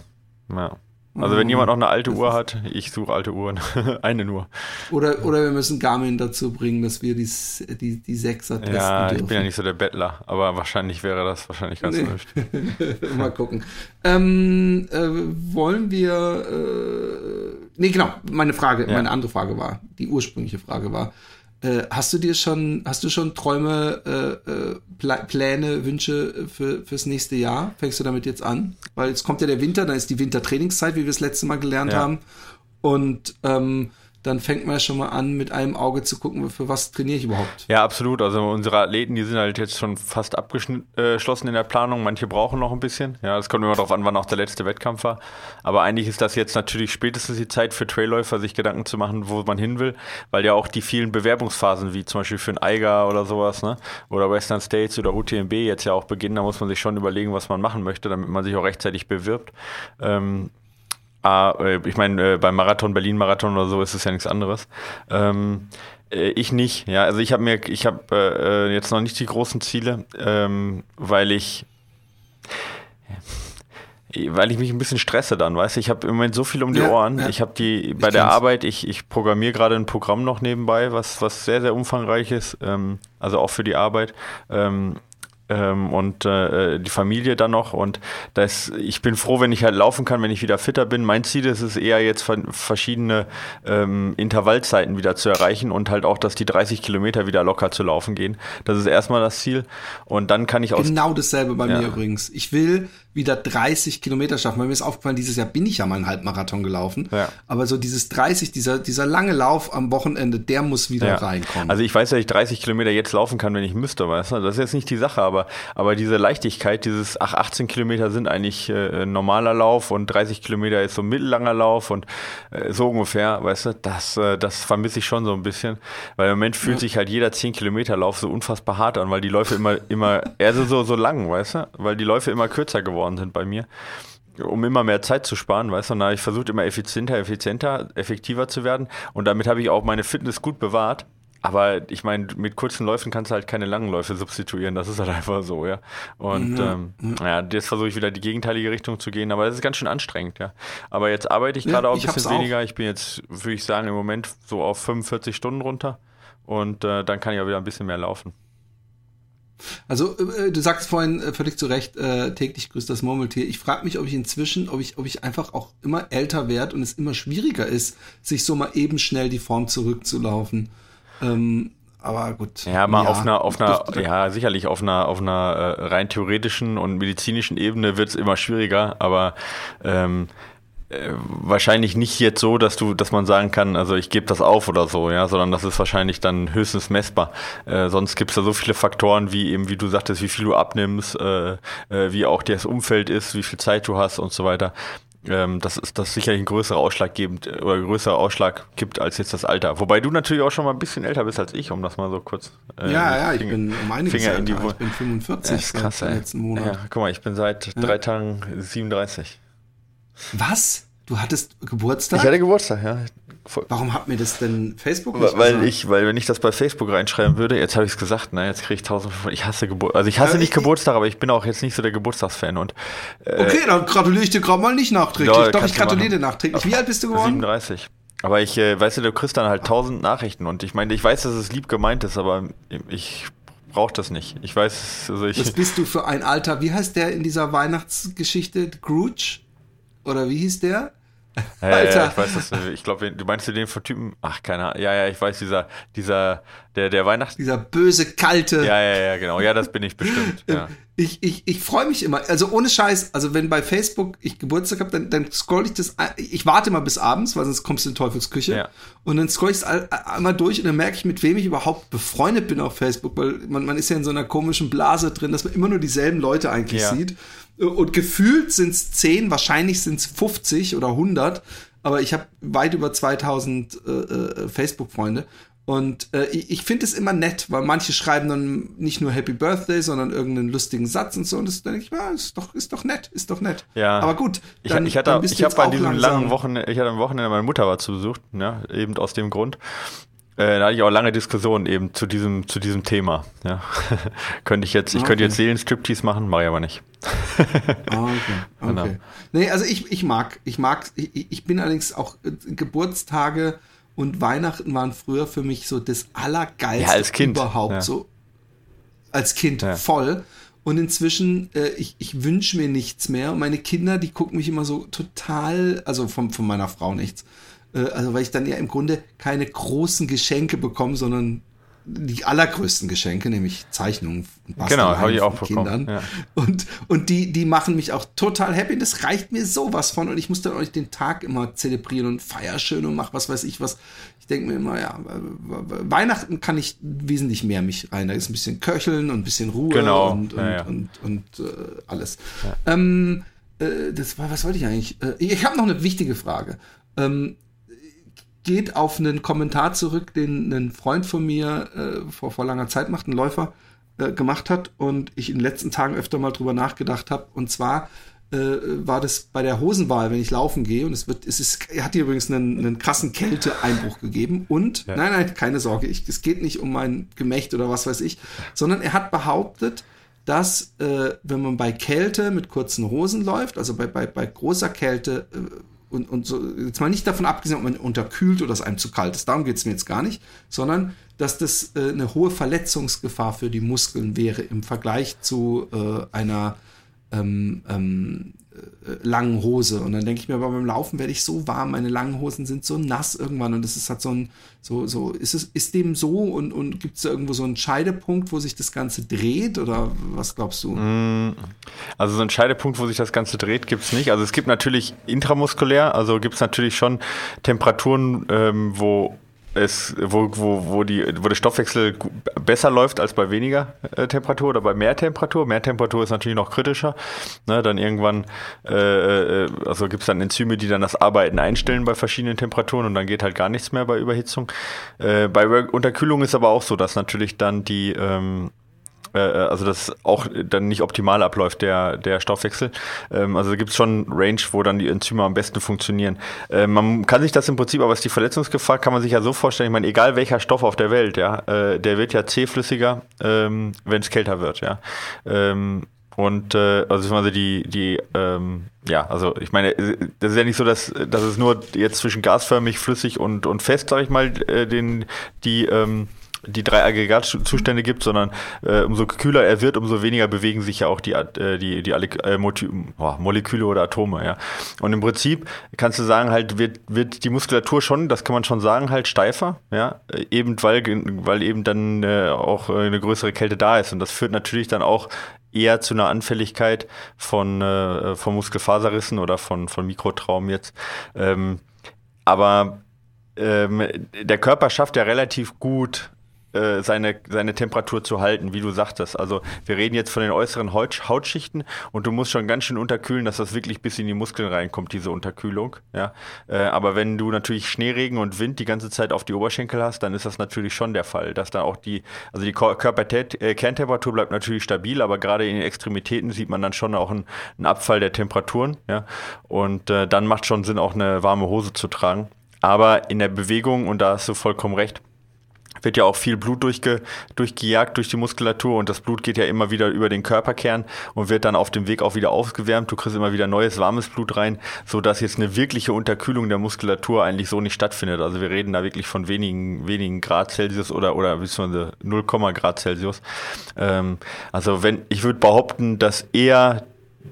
Ja. Also wenn jemand noch eine alte Uhr hat, ich suche alte Uhren. eine nur. Oder, oder wir müssen Garmin dazu bringen, dass wir die, die, die Sechser testen Ja, ich dürfen. bin ja nicht so der Bettler, aber wahrscheinlich wäre das wahrscheinlich ganz nee. Mal gucken. Ähm, äh, wollen wir äh, Nee, genau, meine Frage, ja. meine andere Frage war, die ursprüngliche Frage war, äh, hast du dir schon, hast du schon Träume, äh, äh Pläne, Wünsche für, fürs nächste Jahr? Fängst du damit jetzt an? Weil jetzt kommt ja der Winter, dann ist die Wintertrainingszeit, wie wir es letzte Mal gelernt ja. haben. Und ähm, dann fängt man schon mal an, mit einem Auge zu gucken, für was trainiere ich überhaupt. Ja, absolut. Also unsere Athleten, die sind halt jetzt schon fast abgeschlossen in der Planung. Manche brauchen noch ein bisschen. Ja, es kommt immer darauf an, wann auch der letzte Wettkampf war. Aber eigentlich ist das jetzt natürlich spätestens die Zeit für Trailläufer, sich Gedanken zu machen, wo man hin will, weil ja auch die vielen Bewerbungsphasen, wie zum Beispiel für ein Eiger oder sowas, ne? oder Western States oder UTMB jetzt ja auch beginnen. Da muss man sich schon überlegen, was man machen möchte, damit man sich auch rechtzeitig bewirbt. Ähm, äh, ich meine, äh, beim Marathon, Berlin-Marathon oder so ist es ja nichts anderes. Ähm, äh, ich nicht, ja. Also ich habe mir, ich habe äh, jetzt noch nicht die großen Ziele, ähm, weil ich weil ich mich ein bisschen stresse dann, weißt du, ich habe im Moment so viel um die ja, Ohren. Ja. Ich habe die bei ich der Arbeit, ich, ich programmiere gerade ein Programm noch nebenbei, was, was sehr, sehr umfangreich ist, ähm, also auch für die Arbeit. Ähm, ähm, und äh, die Familie dann noch. Und das, ich bin froh, wenn ich halt laufen kann, wenn ich wieder fitter bin. Mein Ziel ist es eher jetzt verschiedene ähm, Intervallzeiten wieder zu erreichen und halt auch, dass die 30 Kilometer wieder locker zu laufen gehen. Das ist erstmal das Ziel. Und dann kann ich auch. Genau dasselbe bei ja. mir übrigens. Ich will wieder 30 Kilometer schaffen. Weil mir ist aufgefallen, dieses Jahr bin ich ja mal einen Halbmarathon gelaufen. Ja. Aber so dieses 30, dieser, dieser lange Lauf am Wochenende, der muss wieder ja. reinkommen. Also ich weiß, dass ich 30 Kilometer jetzt laufen kann, wenn ich müsste, weißt du? Das ist jetzt nicht die Sache, aber, aber diese Leichtigkeit, dieses, ach, 18 Kilometer sind eigentlich äh, normaler Lauf und 30 Kilometer ist so mittellanger Lauf und äh, so ungefähr, weißt du, das, äh, das vermisse ich schon so ein bisschen. Weil im Moment fühlt ja. sich halt jeder 10 Kilometer Lauf so unfassbar hart an, weil die Läufe immer, immer, eher so, so lang, weißt du? Weil die Läufe immer kürzer geworden geworden sind bei mir, um immer mehr Zeit zu sparen, weißt du, und da habe ich versucht, immer effizienter, effizienter, effektiver zu werden und damit habe ich auch meine Fitness gut bewahrt. Aber ich meine, mit kurzen Läufen kannst du halt keine langen Läufe substituieren. Das ist halt einfach so, ja. Und ja, ähm, ja jetzt versuche ich wieder die gegenteilige Richtung zu gehen, aber das ist ganz schön anstrengend, ja. Aber jetzt arbeite ich gerade ja, auch ein bisschen weniger. Auch. Ich bin jetzt, würde ich sagen, im Moment so auf 45 Stunden runter. Und äh, dann kann ich auch wieder ein bisschen mehr laufen. Also äh, du sagst vorhin äh, völlig zu Recht, äh, täglich grüßt das Murmeltier. Ich frage mich, ob ich inzwischen, ob ich, ob ich einfach auch immer älter werde und es immer schwieriger ist, sich so mal eben schnell die Form zurückzulaufen. Ähm, aber gut. Ja, mal ja, auf einer, auf einer, ja, sicherlich auf einer, auf einer äh, rein theoretischen und medizinischen Ebene wird es immer schwieriger, aber ähm, äh, wahrscheinlich nicht jetzt so, dass du, dass man sagen kann, also ich gebe das auf oder so, ja, sondern das ist wahrscheinlich dann höchstens messbar. Äh, sonst gibt es da so viele Faktoren, wie eben, wie du sagtest, wie viel du abnimmst, äh, äh, wie auch das Umfeld ist, wie viel Zeit du hast und so weiter. Ähm, das ist das sicherlich ein größerer Ausschlag gibt oder größerer Ausschlag gibt als jetzt das Alter. Wobei du natürlich auch schon mal ein bisschen älter bist als ich, um das mal so kurz. Äh, ja, ja, ich bin um einiges Finger in die Ich bin 45 ja, ist krass, ey. letzten Monat. Ja, guck mal, ich bin seit ja. drei Tagen 37. Was? Du hattest Geburtstag? Ich hatte Geburtstag, ja. Warum hat mir das denn Facebook nicht Weil gesagt? ich, weil wenn ich das bei Facebook reinschreiben würde, jetzt habe ich es gesagt, ne, jetzt kriege ich 1500. Ich hasse Geburtstag. Also ich hasse ja, nicht ich, Geburtstag, aber ich bin auch jetzt nicht so der Geburtstagsfan. Und, äh, okay, dann gratuliere ich dir gerade mal nicht nachträglich. Ja, Doch, ich gratuliere dir nachträglich. Wie alt bist du geworden? 37. aber ich, äh, weißt du, du kriegst dann halt tausend Nachrichten und ich meine, ich weiß, dass es lieb gemeint ist, aber ich brauche das nicht. Ich weiß, also ich. Was bist du für ein Alter? Wie heißt der in dieser Weihnachtsgeschichte? Scrooge? Oder wie hieß der? Ja, Alter. Ja, ich weiß das. Ich glaube, du meinst du den von Typen? Ach, keine Ahnung. Ja, ja, ich weiß, dieser, dieser, der, der Weihnachts. Dieser böse, kalte. Ja, ja, ja, genau. Ja, das bin ich bestimmt. Ja. Ich, ich, ich freue mich immer. Also ohne Scheiß. Also wenn bei Facebook ich Geburtstag habe, dann, dann scroll ich das. Ich warte immer bis abends, weil sonst kommst du in Teufelsküche. Ja. Und dann scroll ich es einmal durch und dann merke ich, mit wem ich überhaupt befreundet bin auf Facebook, weil man, man ist ja in so einer komischen Blase drin, dass man immer nur dieselben Leute eigentlich ja. sieht. Und gefühlt sind es 10, wahrscheinlich sind es 50 oder 100, aber ich habe weit über 2000 äh, äh, Facebook-Freunde. Und äh, ich, ich finde es immer nett, weil manche schreiben dann nicht nur Happy Birthday, sondern irgendeinen lustigen Satz und so. Und das denke ich, ja, ist doch, ist doch nett, ist doch nett. Ja. Aber gut. Dann, ich, ich hatte, ich habe bei diesem langen Wochenende, ich hatte am Wochenende meine Mutter war zu Besuch, ja, eben aus dem Grund. Äh, da hatte ich auch lange Diskussionen eben zu diesem, zu diesem Thema. Ja. könnte ich jetzt, ich okay. könnte jetzt Seelenstriptease machen, mache ich aber nicht. ah, okay. Okay. Genau. Nee, also ich, ich mag, ich mag, ich, ich bin allerdings auch äh, Geburtstage und Weihnachten waren früher für mich so das Allergeilste ja, als kind. überhaupt. Ja. So als Kind ja. voll. Und inzwischen, äh, ich, ich wünsche mir nichts mehr. Und meine Kinder, die gucken mich immer so total, also von, von meiner Frau nichts, äh, also weil ich dann ja im Grunde keine großen Geschenke bekomme, sondern die allergrößten Geschenke, nämlich Zeichnungen und Genau, habe ich auch von Kindern. Ja. Und, und die, die machen mich auch total happy. Das reicht mir sowas von. Und ich muss dann auch nicht den Tag immer zelebrieren und feier schön und mach was weiß ich was. Ich denke mir immer, ja, Weihnachten kann ich wesentlich mehr mich rein. Da ist ein bisschen Köcheln und ein bisschen Ruhe genau. und, und, ja, ja. und, und, und äh, alles. Ähm, äh, das war, was wollte ich eigentlich? Äh, ich habe noch eine wichtige Frage. Ähm, geht auf einen Kommentar zurück, den ein Freund von mir äh, vor, vor langer Zeit macht, ein Läufer, äh, gemacht hat und ich in den letzten Tagen öfter mal drüber nachgedacht habe. Und zwar äh, war das bei der Hosenwahl, wenn ich laufen gehe. Und es wird, es ist, er hat hier übrigens einen, einen krassen Kälteeinbruch gegeben. Und ja. nein, nein, keine Sorge, ich, es geht nicht um mein Gemächt oder was weiß ich, sondern er hat behauptet, dass äh, wenn man bei Kälte mit kurzen Hosen läuft, also bei, bei, bei großer Kälte äh, und, und so, jetzt mal nicht davon abgesehen, ob man unterkühlt oder es einem zu kalt ist, darum geht es mir jetzt gar nicht, sondern dass das äh, eine hohe Verletzungsgefahr für die Muskeln wäre im Vergleich zu äh, einer ähm, ähm, äh, langen Hose. Und dann denke ich mir, aber beim Laufen werde ich so warm, meine langen Hosen sind so nass irgendwann und es ist halt so ein, so, so, ist es, ist dem so und, und gibt es irgendwo so einen Scheidepunkt, wo sich das Ganze dreht oder was glaubst du? Mm, also so einen Scheidepunkt, wo sich das Ganze dreht, gibt es nicht. Also es gibt natürlich intramuskulär, also gibt es natürlich schon Temperaturen, ähm, wo es, wo, wo, wo, die, wo der Stoffwechsel besser läuft als bei weniger äh, Temperatur oder bei mehr Temperatur. Mehr Temperatur ist natürlich noch kritischer. Ne, dann irgendwann, äh, äh also gibt es dann Enzyme, die dann das Arbeiten einstellen bei verschiedenen Temperaturen und dann geht halt gar nichts mehr bei Überhitzung. Äh, bei Unterkühlung ist aber auch so, dass natürlich dann die ähm, äh, also das auch dann nicht optimal abläuft, der, der Stoffwechsel. Ähm, also da gibt es schon Range, wo dann die Enzyme am besten funktionieren. Äh, man kann sich das im Prinzip, aber was die Verletzungsgefahr, kann man sich ja so vorstellen, ich meine, egal welcher Stoff auf der Welt, ja, äh, der wird ja zähflüssiger, ähm, wenn es kälter wird, ja. Ähm, und äh, also die, die, ähm, ja, also ich meine, das ist ja nicht so, dass, dass es nur jetzt zwischen gasförmig, flüssig und, und fest, sag ich mal, äh, den, die ähm, die drei Aggregatzustände gibt, sondern äh, umso kühler er wird, umso weniger bewegen sich ja auch die, äh, die, die äh, oh, Moleküle oder Atome. Ja. Und im Prinzip kannst du sagen, halt wird, wird die Muskulatur schon, das kann man schon sagen, halt steifer, ja, eben weil, weil eben dann äh, auch äh, eine größere Kälte da ist. Und das führt natürlich dann auch eher zu einer Anfälligkeit von, äh, von Muskelfaserrissen oder von, von Mikrotraum jetzt. Ähm, aber ähm, der Körper schafft ja relativ gut, äh, seine, seine Temperatur zu halten, wie du sagtest. Also wir reden jetzt von den äußeren Haut, Hautschichten und du musst schon ganz schön unterkühlen, dass das wirklich bis in die Muskeln reinkommt, diese Unterkühlung. Ja? Äh, aber wenn du natürlich Schneeregen und Wind die ganze Zeit auf die Oberschenkel hast, dann ist das natürlich schon der Fall, dass dann auch die, also die Körperkerntemperatur äh, bleibt natürlich stabil, aber gerade in den Extremitäten sieht man dann schon auch einen, einen Abfall der Temperaturen. Ja? Und äh, dann macht schon Sinn, auch eine warme Hose zu tragen. Aber in der Bewegung, und da hast du vollkommen recht, wird ja auch viel Blut durchge, durchgejagt durch die Muskulatur und das Blut geht ja immer wieder über den Körperkern und wird dann auf dem Weg auch wieder aufgewärmt. Du kriegst immer wieder neues warmes Blut rein, so dass jetzt eine wirkliche Unterkühlung der Muskulatur eigentlich so nicht stattfindet. Also wir reden da wirklich von wenigen, wenigen Grad Celsius oder, oder beziehungsweise 0, Grad Celsius. Ähm, also wenn, ich würde behaupten, dass eher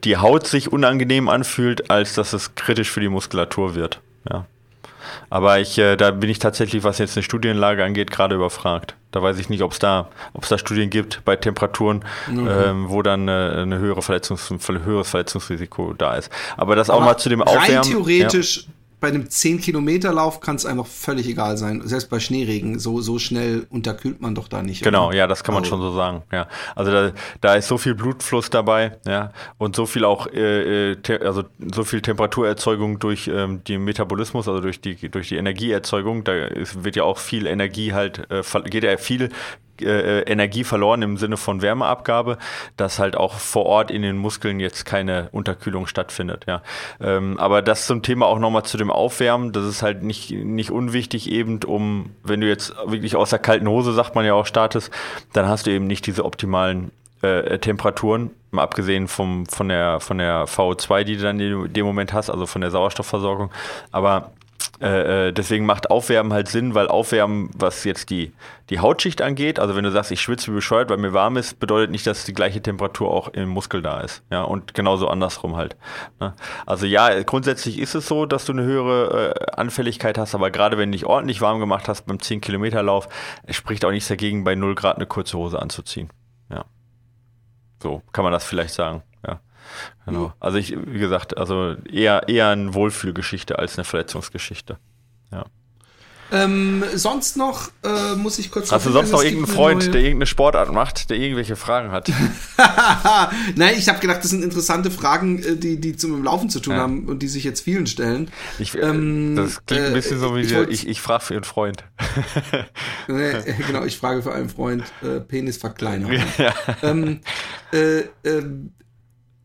die Haut sich unangenehm anfühlt, als dass es kritisch für die Muskulatur wird. Ja. Aber ich, äh, da bin ich tatsächlich, was jetzt eine Studienlage angeht, gerade überfragt. Da weiß ich nicht, ob es da, ob's da Studien gibt bei Temperaturen, mhm. ähm, wo dann äh, eine höhere Verletzungs, ein höheres Verletzungsrisiko da ist. Aber das auch Aber mal zu dem Aufwärmen. Rein theoretisch ja bei einem 10-Kilometer-Lauf kann es einfach völlig egal sein. Selbst bei Schneeregen, so, so schnell unterkühlt man doch da nicht. Genau, oder? ja, das kann man also. schon so sagen. Ja. Also da, da ist so viel Blutfluss dabei, ja, und so viel auch, äh, äh also so viel Temperaturerzeugung durch ähm, den Metabolismus, also durch die, durch die Energieerzeugung. Da ist, wird ja auch viel Energie halt, äh, geht ja viel äh, Energie verloren im Sinne von Wärmeabgabe, dass halt auch vor Ort in den Muskeln jetzt keine Unterkühlung stattfindet. Ja. Ähm, aber das zum Thema auch nochmal zu dem Aufwärmen, das ist halt nicht, nicht unwichtig eben, um, wenn du jetzt wirklich aus der kalten Hose, sagt man ja auch, startest, dann hast du eben nicht diese optimalen äh, Temperaturen, mal abgesehen vom, von, der, von der VO2, die du dann in dem Moment hast, also von der Sauerstoffversorgung. Aber äh, äh, deswegen macht Aufwärmen halt Sinn, weil Aufwärmen, was jetzt die, die Hautschicht angeht, also wenn du sagst, ich schwitze wie bescheuert, weil mir warm ist, bedeutet nicht, dass die gleiche Temperatur auch im Muskel da ist. Ja, und genauso andersrum halt. Ne? Also ja, grundsätzlich ist es so, dass du eine höhere äh, Anfälligkeit hast, aber gerade wenn du dich ordentlich warm gemacht hast beim 10-Kilometer-Lauf, spricht auch nichts dagegen, bei 0 Grad eine kurze Hose anzuziehen. Ja. So kann man das vielleicht sagen. Genau. Also ich, wie gesagt, also eher, eher eine Wohlfühlgeschichte als eine Verletzungsgeschichte. Ja. Ähm, sonst noch äh, muss ich kurz. Hast du sonst noch irgendeinen Freund, neue... der irgendeine Sportart macht, der irgendwelche Fragen hat? Nein, ich habe gedacht, das sind interessante Fragen, äh, die, die zum Laufen zu tun ja. haben und die sich jetzt vielen stellen. Ich, äh, ähm, das klingt ein bisschen äh, so wie ich, ich, ich frage für einen Freund. nee, genau, ich frage für einen Freund äh, Penisverkleinerung. Ja. Ähm, äh, ähm,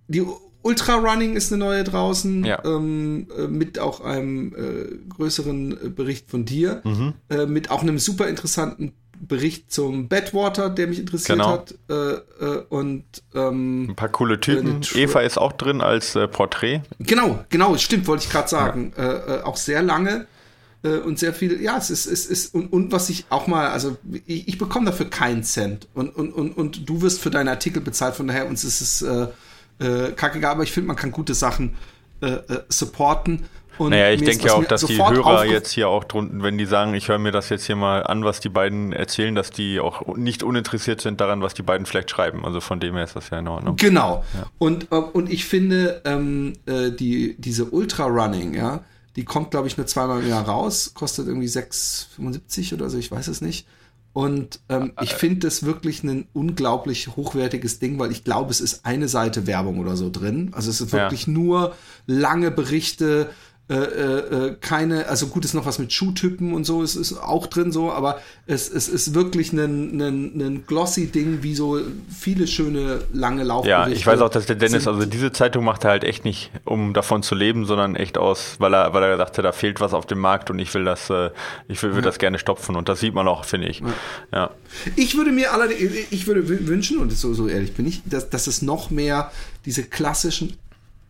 die Ultra Running ist eine neue draußen, ja. ähm, äh, mit auch einem äh, größeren äh, Bericht von dir, mhm. äh, mit auch einem super interessanten Bericht zum Badwater, der mich interessiert genau. hat. Äh, äh, und ähm, ein paar coole Typen. Eva ist auch drin als Porträt. Genau, genau, stimmt, wollte ich gerade sagen. Ja. auch sehr lange und sehr viel, ja, es ist, es ist, und, und was ich auch mal, also ich, ich bekomme dafür keinen Cent und, und, und, und du wirst für deine Artikel bezahlt, von daher uns ist es äh, kackiger, aber ich finde, man kann gute Sachen äh, äh, supporten. Und naja, ich denke ja auch, dass die Hörer jetzt hier auch drunten, wenn die sagen, ich höre mir das jetzt hier mal an, was die beiden erzählen, dass die auch nicht uninteressiert sind daran, was die beiden vielleicht schreiben. Also von dem her ist das ja in Ordnung. Genau. Ja. Und, äh, und ich finde, ähm, äh, die, diese Ultra Running, ja, die kommt, glaube ich, nur zweimal im Jahr raus, kostet irgendwie 6,75 oder so, ich weiß es nicht. Und ähm, ich finde das wirklich ein unglaublich hochwertiges Ding, weil ich glaube, es ist eine Seite Werbung oder so drin. Also es ist wirklich ja. nur lange Berichte äh, äh, äh, keine, also gut ist noch was mit Schuhtypen und so, es ist auch drin so, aber es, es ist wirklich ein, ein, ein glossy Ding, wie so viele schöne lange Laufberichte. Ja, ich weiß auch, dass der Dennis, also diese Zeitung macht er halt echt nicht, um davon zu leben, sondern echt aus, weil er, weil er hat, da fehlt was auf dem Markt und ich will das, äh, ich will, will ja. das gerne stopfen und das sieht man auch, finde ich. Ja. ja. Ich würde mir allerdings, ich würde wünschen, und so, so ehrlich bin ich, dass, dass es noch mehr diese klassischen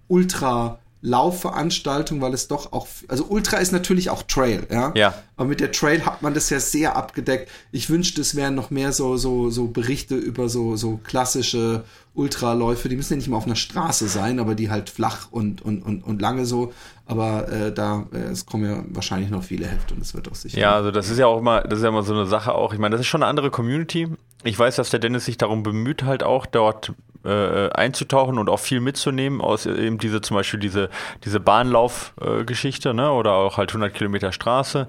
Ultra- Laufveranstaltung, weil es doch auch, also Ultra ist natürlich auch Trail, ja. Ja. Aber mit der Trail hat man das ja sehr abgedeckt. Ich wünschte, es wären noch mehr so, so, so Berichte über so, so klassische Ultraläufe. Die müssen ja nicht mal auf einer Straße sein, aber die halt flach und, und, und, und lange so. Aber äh, da, äh, es kommen ja wahrscheinlich noch viele Hefte und es wird auch sicher. Ja, also das ist ja auch immer, das ist ja immer so eine Sache auch. Ich meine, das ist schon eine andere Community. Ich weiß, dass der Dennis sich darum bemüht, halt auch dort äh, einzutauchen und auch viel mitzunehmen aus eben diese zum Beispiel diese diese Bahnlaufgeschichte äh, ne? Oder auch halt 100 Kilometer Straße.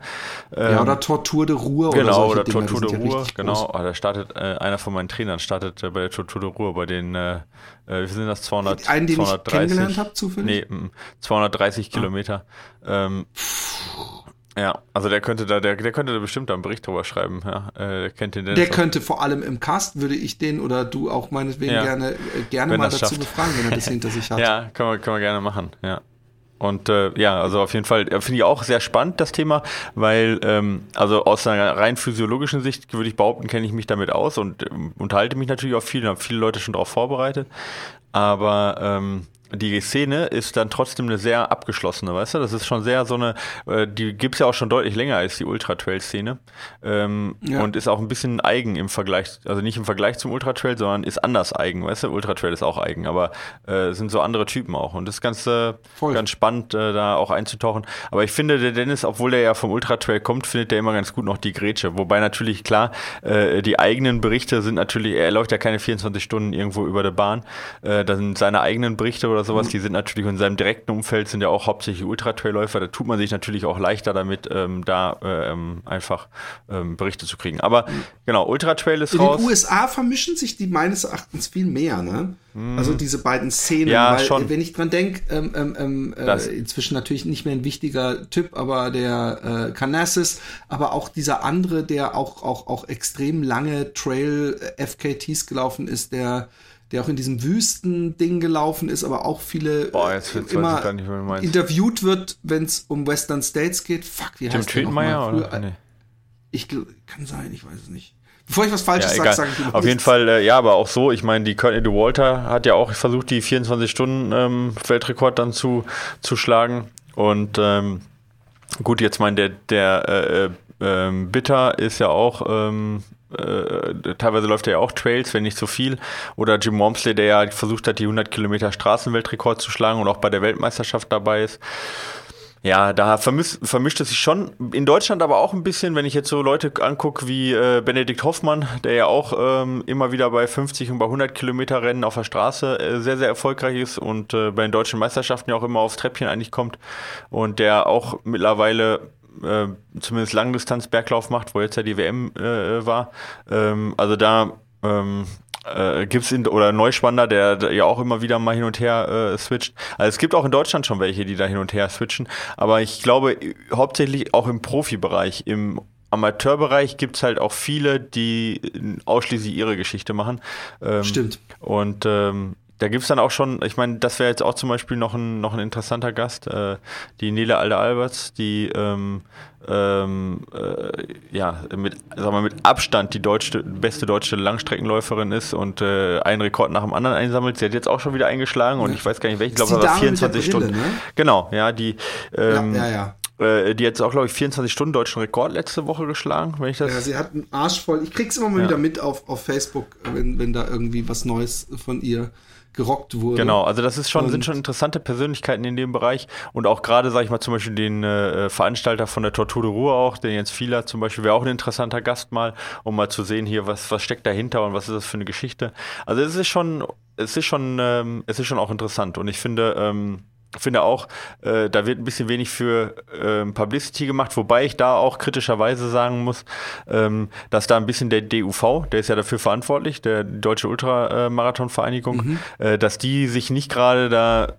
Ähm, ja oder Tortur de Ruhr genau oder, oder Tortur de Ruhr genau. oh, da startet äh, einer von meinen Trainern startet äh, bei der Tortur de Ruhr bei den äh, äh wie sind das 200 einen den 230 ich kennengelernt habe zufällig? Nee 230 ah. Kilometer. Ähm, ja, also der könnte da, der, der könnte da bestimmt da einen Bericht drüber schreiben. Ja, äh, der kennt den. Der könnte vor allem im Cast, würde ich den oder du auch meinetwegen ja. gerne, äh, gerne mal dazu schafft. befragen, wenn er das hinter sich hat. Ja, können wir, können wir gerne machen, ja. Und äh, ja, also auf jeden Fall äh, finde ich auch sehr spannend das Thema, weil ähm, also aus einer rein physiologischen Sicht würde ich behaupten, kenne ich mich damit aus und ähm, unterhalte mich natürlich auch viel und habe viele Leute schon darauf vorbereitet. Aber ähm, die Szene ist dann trotzdem eine sehr abgeschlossene, weißt du? Das ist schon sehr so eine, äh, die gibt es ja auch schon deutlich länger als die Ultra-Trail-Szene. Ähm, ja. Und ist auch ein bisschen eigen im Vergleich, also nicht im Vergleich zum Ultra-Trail, sondern ist anders eigen, weißt du? Ultra-Trail ist auch eigen, aber äh, sind so andere Typen auch. Und das ist ganz, äh, ganz spannend, äh, da auch einzutauchen. Aber ich finde, der Dennis, obwohl der ja vom Ultra-Trail kommt, findet der immer ganz gut noch die Grätsche. Wobei natürlich, klar, äh, die eigenen Berichte sind natürlich, er läuft ja keine 24 Stunden irgendwo über der Bahn. Äh, da sind seine eigenen Berichte oder sowas, mhm. die sind natürlich in seinem direkten Umfeld sind ja auch hauptsächlich Ultra-Trail-Läufer. Da tut man sich natürlich auch leichter damit, ähm, da ähm, einfach ähm, Berichte zu kriegen. Aber genau, Ultra-Trail ist in raus. In den USA vermischen sich die meines Erachtens viel mehr, ne? Mhm. Also diese beiden Szenen, ja, weil schon. wenn ich dran denke, ähm, ähm, ähm äh, inzwischen natürlich nicht mehr ein wichtiger Typ, aber der äh, Canassis, aber auch dieser andere, der auch auch auch extrem lange Trail äh, gelaufen ist, der der auch in diesem Wüsten-Ding gelaufen ist, aber auch viele Boah, jetzt immer nicht, interviewt wird, wenn es um Western States geht. Fuck, wie Tim heißt der nochmal? Oder? Nee. Ich kann sein, ich weiß es nicht. Bevor ich was Falsches ja, sage, sage ich Auf jeden Fall, äh, ja, aber auch so. Ich meine, die Courtney Walter hat ja auch versucht, die 24-Stunden-Weltrekord ähm, dann zu, zu schlagen. Und ähm, gut, jetzt mein, der, der äh, äh, Bitter ist ja auch ähm, äh, teilweise läuft er ja auch Trails, wenn nicht so viel. Oder Jim Wormsley, der ja versucht hat, die 100 Kilometer Straßenweltrekord zu schlagen und auch bei der Weltmeisterschaft dabei ist. Ja, da vermischt, vermischt es sich schon. In Deutschland aber auch ein bisschen, wenn ich jetzt so Leute angucke wie äh, Benedikt Hoffmann, der ja auch ähm, immer wieder bei 50 und bei 100 Kilometer Rennen auf der Straße äh, sehr, sehr erfolgreich ist und äh, bei den deutschen Meisterschaften ja auch immer aufs Treppchen eigentlich kommt und der auch mittlerweile äh, zumindest Langdistanz-Berglauf macht, wo jetzt ja die WM äh, war. Ähm, also da ähm, äh, gibt es oder Neuspanner, der, der, ja auch immer wieder mal hin und her äh, switcht. Also es gibt auch in Deutschland schon welche, die da hin und her switchen. Aber ich glaube, hauptsächlich auch im Profibereich, im Amateurbereich gibt es halt auch viele, die ausschließlich ihre Geschichte machen. Ähm, Stimmt. Und ähm, da gibt es dann auch schon, ich meine, das wäre jetzt auch zum Beispiel noch ein, noch ein interessanter Gast, äh, die Nele Alde Alberts, die ähm, ähm, äh, ja, mit, sag mal, mit Abstand die deutsche, beste deutsche Langstreckenläuferin ist und äh, einen Rekord nach dem anderen einsammelt. Sie hat jetzt auch schon wieder eingeschlagen und ich weiß gar nicht welchen, ich glaube, das war 24 Brille, Stunden. Ne? Genau, ja, die ähm, ja, ja, ja. Äh, die hat jetzt auch, glaube ich, 24 Stunden deutschen Rekord letzte Woche geschlagen, wenn ich das. Ja, sie hat einen Arsch voll. Ich krieg's immer mal ja. wieder mit auf, auf Facebook, wenn, wenn da irgendwie was Neues von ihr gerockt wurde. Genau, also das ist schon, sind schon interessante Persönlichkeiten in dem Bereich und auch gerade, sage ich mal, zum Beispiel den äh, Veranstalter von der Tortur de Ruhr auch, den Jens Fieler zum Beispiel, wäre auch ein interessanter Gast mal, um mal zu sehen hier, was, was steckt dahinter und was ist das für eine Geschichte. Also es ist schon, es ist schon, ähm, es ist schon auch interessant und ich finde, ähm, finde auch, äh, da wird ein bisschen wenig für äh, Publicity gemacht, wobei ich da auch kritischerweise sagen muss, ähm, dass da ein bisschen der DUV, der ist ja dafür verantwortlich, der Deutsche Ultramarathonvereinigung, mhm. äh, dass die sich nicht gerade da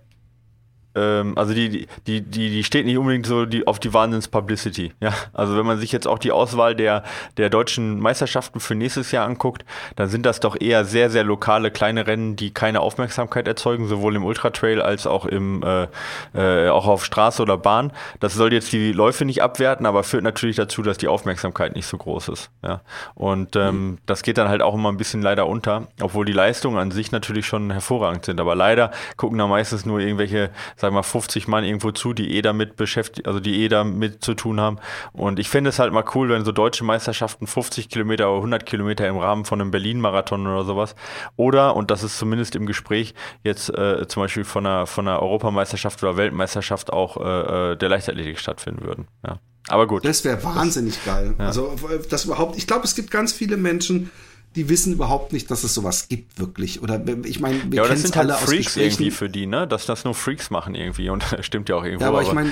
ähm, also die, die, die, die steht nicht unbedingt so die, auf die Wahnsinns-Publicity. Ja? Also wenn man sich jetzt auch die Auswahl der, der deutschen Meisterschaften für nächstes Jahr anguckt, dann sind das doch eher sehr, sehr lokale, kleine Rennen, die keine Aufmerksamkeit erzeugen, sowohl im Ultratrail als auch im äh, äh, auch auf Straße oder Bahn. Das soll jetzt die Läufe nicht abwerten, aber führt natürlich dazu, dass die Aufmerksamkeit nicht so groß ist. Ja? Und ähm, mhm. das geht dann halt auch immer ein bisschen leider unter, obwohl die Leistungen an sich natürlich schon hervorragend sind. Aber leider gucken da meistens nur irgendwelche sag mal, 50 Mann irgendwo zu, die eh damit beschäftigt, also die eh damit zu tun haben. Und ich finde es halt mal cool, wenn so deutsche Meisterschaften 50 Kilometer oder 100 Kilometer im Rahmen von einem Berlin-Marathon oder sowas. Oder, und das ist zumindest im Gespräch, jetzt äh, zum Beispiel von einer, von einer Europameisterschaft oder Weltmeisterschaft auch äh, äh der Leichtathletik stattfinden würden. Ja. Aber gut. Das wäre wahnsinnig das, geil. Ja. Also, das überhaupt, ich glaube, es gibt ganz viele Menschen, die wissen überhaupt nicht, dass es sowas gibt, wirklich. Oder ich meine, wir ja, kennen es halt alle Freaks irgendwie für die, ne? Dass das nur Freaks machen irgendwie und das stimmt ja auch irgendwo. Ja, aber, aber ich meine,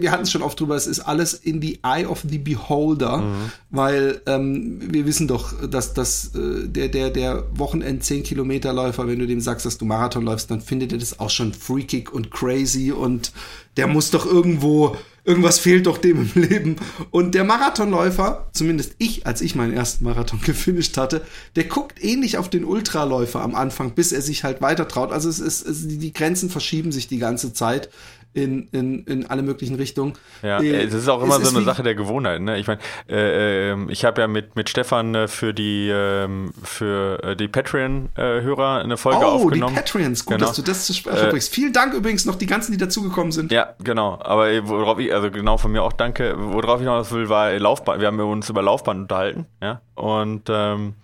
wir hatten es schon oft drüber, es ist alles in the eye of the beholder, mhm. weil ähm, wir wissen doch, dass, dass äh, der, der, der Wochenend 10 Kilometer Läufer, wenn du dem sagst, dass du Marathon läufst, dann findet er das auch schon freakig und crazy und der muss doch irgendwo irgendwas fehlt doch dem im Leben. Und der Marathonläufer, zumindest ich, als ich meinen ersten Marathon gefinisht hatte, der guckt ähnlich auf den Ultraläufer am Anfang, bis er sich halt weiter traut. Also es ist, es, die Grenzen verschieben sich die ganze Zeit in, in, in alle möglichen Richtungen. Ja, äh, es ist auch immer so eine Sache der Gewohnheit. Ne? Ich meine, äh, ähm, ich habe ja mit, mit Stefan äh, für die ähm, für äh, die Patreon-Hörer eine Folge oh, aufgenommen. Oh, die Patreons, gut, genau. dass du das zu sprechen bringst. Vielen Dank übrigens noch die ganzen, die dazugekommen sind. Ja, genau. Aber worauf ich, also genau von mir auch danke, worauf ich noch was will, war Laufbahn. Wir haben uns über Laufbahn unterhalten, ja. Und ähm,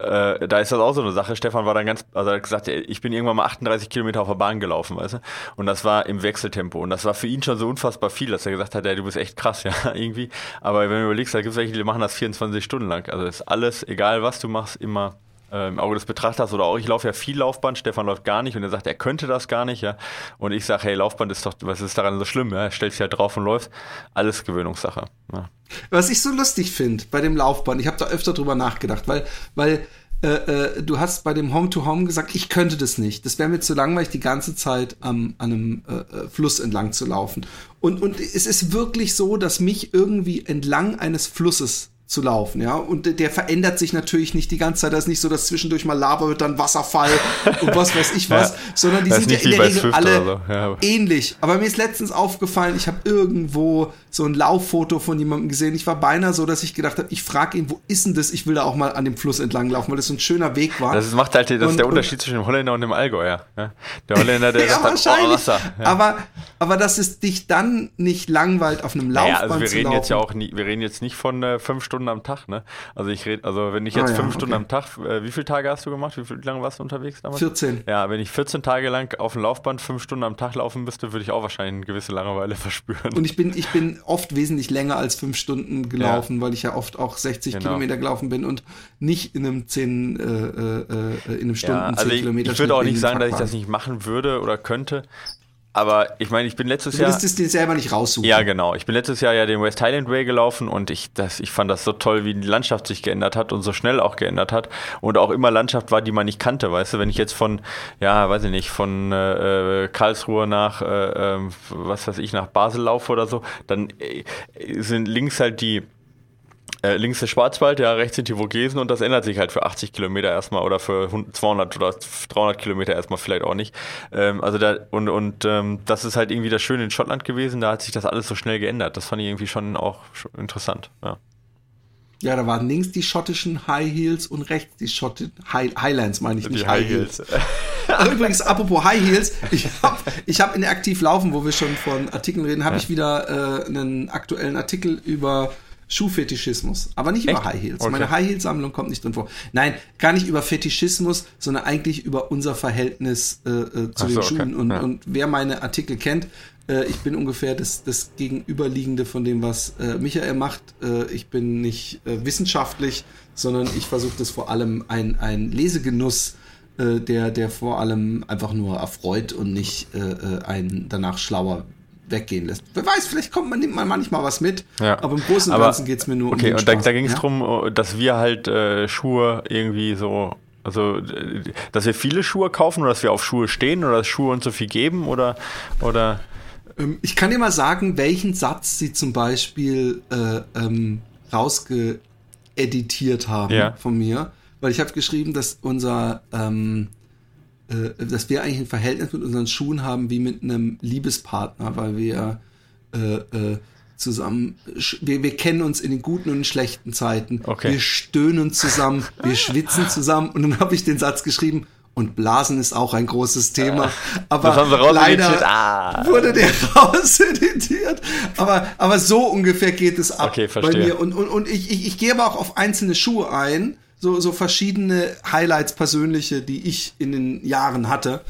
äh, da ist das auch so eine Sache. Stefan war dann ganz, also er hat gesagt, ich bin irgendwann mal 38 Kilometer auf der Bahn gelaufen, weißt du? Und das war im Wechseltempo. Und das war für ihn schon so unfassbar viel, dass er gesagt hat, ja, du bist echt krass, ja, irgendwie. Aber wenn du überlegst, da gibt es welche, die machen das 24 Stunden lang. Also ist alles, egal was du machst, immer äh, im Auge des Betrachters oder auch ich laufe ja viel Laufband, Stefan läuft gar nicht und er sagt, er könnte das gar nicht, ja. Und ich sage, hey, Laufband ist doch, was ist daran so schlimm, ja? Stellst dich halt drauf und läufst. Alles Gewöhnungssache. Ja. Was ich so lustig finde bei dem Laufband, ich habe da öfter drüber nachgedacht, weil, weil äh, äh, du hast bei dem Home-to-Home -Home gesagt, ich könnte das nicht. Das wäre mir zu langweilig, die ganze Zeit am, an einem äh, äh, Fluss entlang zu laufen. Und, und es ist wirklich so, dass mich irgendwie entlang eines Flusses zu laufen, ja. Und der verändert sich natürlich nicht die ganze Zeit. Das ist nicht so, dass zwischendurch mal Lava wird, dann Wasserfall und was weiß ich was, ja, sondern die sind ja in der Regel alle so. ja. ähnlich. Aber mir ist letztens aufgefallen, ich habe irgendwo so ein Lauffoto von jemandem gesehen. Ich war beinahe so, dass ich gedacht habe, ich frage ihn, wo ist denn das? Ich will da auch mal an dem Fluss entlang laufen, weil das so ein schöner Weg war. Das macht halt, das und, ist der Unterschied zwischen dem Holländer und dem Allgäuer. Ja? Der Holländer, der ja, sagt, wahrscheinlich. Oh, Wasser. Ja. Aber, aber dass es dich dann nicht langweilt, auf einem Laufband naja, also wir reden jetzt ja auch nie, wir reden jetzt nicht von äh, fünf Stunden am Tag, ne? Also ich rede, also wenn ich jetzt ah, fünf ja, Stunden am Tag, äh, wie viele Tage hast du gemacht? Wie, viel, wie lange warst du unterwegs damals? 14. Ja, wenn ich 14 Tage lang auf dem Laufband fünf Stunden am Tag laufen müsste, würde ich auch wahrscheinlich eine gewisse Langeweile verspüren. Und ich bin, ich bin oft wesentlich länger als fünf Stunden gelaufen, ja. weil ich ja oft auch 60 genau. Kilometer gelaufen bin und nicht in einem 10, äh, äh, in einem Stunden ja, also 10 ich, Kilometer. Ich würde auch nicht sagen, dass ich das nicht machen würde oder könnte. Aber ich meine, ich bin letztes Jahr. Du willst es dir selber nicht raussuchen. Ja, genau. Ich bin letztes Jahr ja den West Highland Way gelaufen und ich, das, ich fand das so toll, wie die Landschaft sich geändert hat und so schnell auch geändert hat. Und auch immer Landschaft war, die man nicht kannte, weißt du, wenn ich jetzt von, ja, weiß ich nicht, von äh, Karlsruhe nach, äh, äh, was weiß ich, nach Basel laufe oder so, dann äh, sind links halt die äh, links der Schwarzwald, ja, rechts sind die Vogesen und das ändert sich halt für 80 Kilometer erstmal oder für 200 oder 300 Kilometer erstmal vielleicht auch nicht. Ähm, also da, und, und ähm, das ist halt irgendwie das Schöne in Schottland gewesen, da hat sich das alles so schnell geändert. Das fand ich irgendwie schon auch interessant, ja. Ja, da waren links die schottischen High Heels und rechts die schottischen High, Highlands, meine ich die nicht High, High Heels. Heels. Übrigens, apropos High Heels, ich habe ich hab in der Aktiv Laufen, wo wir schon von Artikeln reden, habe ja. ich wieder äh, einen aktuellen Artikel über Schuhfetischismus, aber nicht Echt? über High Heels. Okay. Meine High Heels Sammlung kommt nicht drin vor. Nein, gar nicht über Fetischismus, sondern eigentlich über unser Verhältnis äh, äh, zu Ach den so, Schuhen. Okay. Und, ja. und wer meine Artikel kennt, äh, ich bin ungefähr das, das Gegenüberliegende von dem, was äh, Michael macht. Äh, ich bin nicht äh, wissenschaftlich, sondern ich versuche das vor allem ein, ein Lesegenuss äh, der, der vor allem einfach nur erfreut und nicht äh, äh einen danach schlauer weggehen lässt. Wer weiß, vielleicht kommt man, nimmt man manchmal was mit, ja. aber im Großen und Ganzen geht es mir nur okay, um Okay, und da, da ging es ja? darum, dass wir halt äh, Schuhe irgendwie so also, dass wir viele Schuhe kaufen oder dass wir auf Schuhe stehen oder dass Schuhe uns so viel geben oder, oder? Ähm, ich kann dir mal sagen, welchen Satz sie zum Beispiel äh, ähm, rausgeeditiert haben ja. von mir, weil ich habe geschrieben, dass unser ähm, äh, dass wir eigentlich ein Verhältnis mit unseren Schuhen haben wie mit einem Liebespartner, weil wir äh, äh, zusammen, wir, wir kennen uns in den guten und den schlechten Zeiten. Okay. Wir stöhnen zusammen, wir schwitzen zusammen und dann habe ich den Satz geschrieben, und Blasen ist auch ein großes Thema. Aber leider ah. wurde der rauseditiert. Aber, aber so ungefähr geht es ab okay, bei mir. Und, und, und ich, ich, ich gehe aber auch auf einzelne Schuhe ein so, so verschiedene Highlights persönliche, die ich in den Jahren hatte.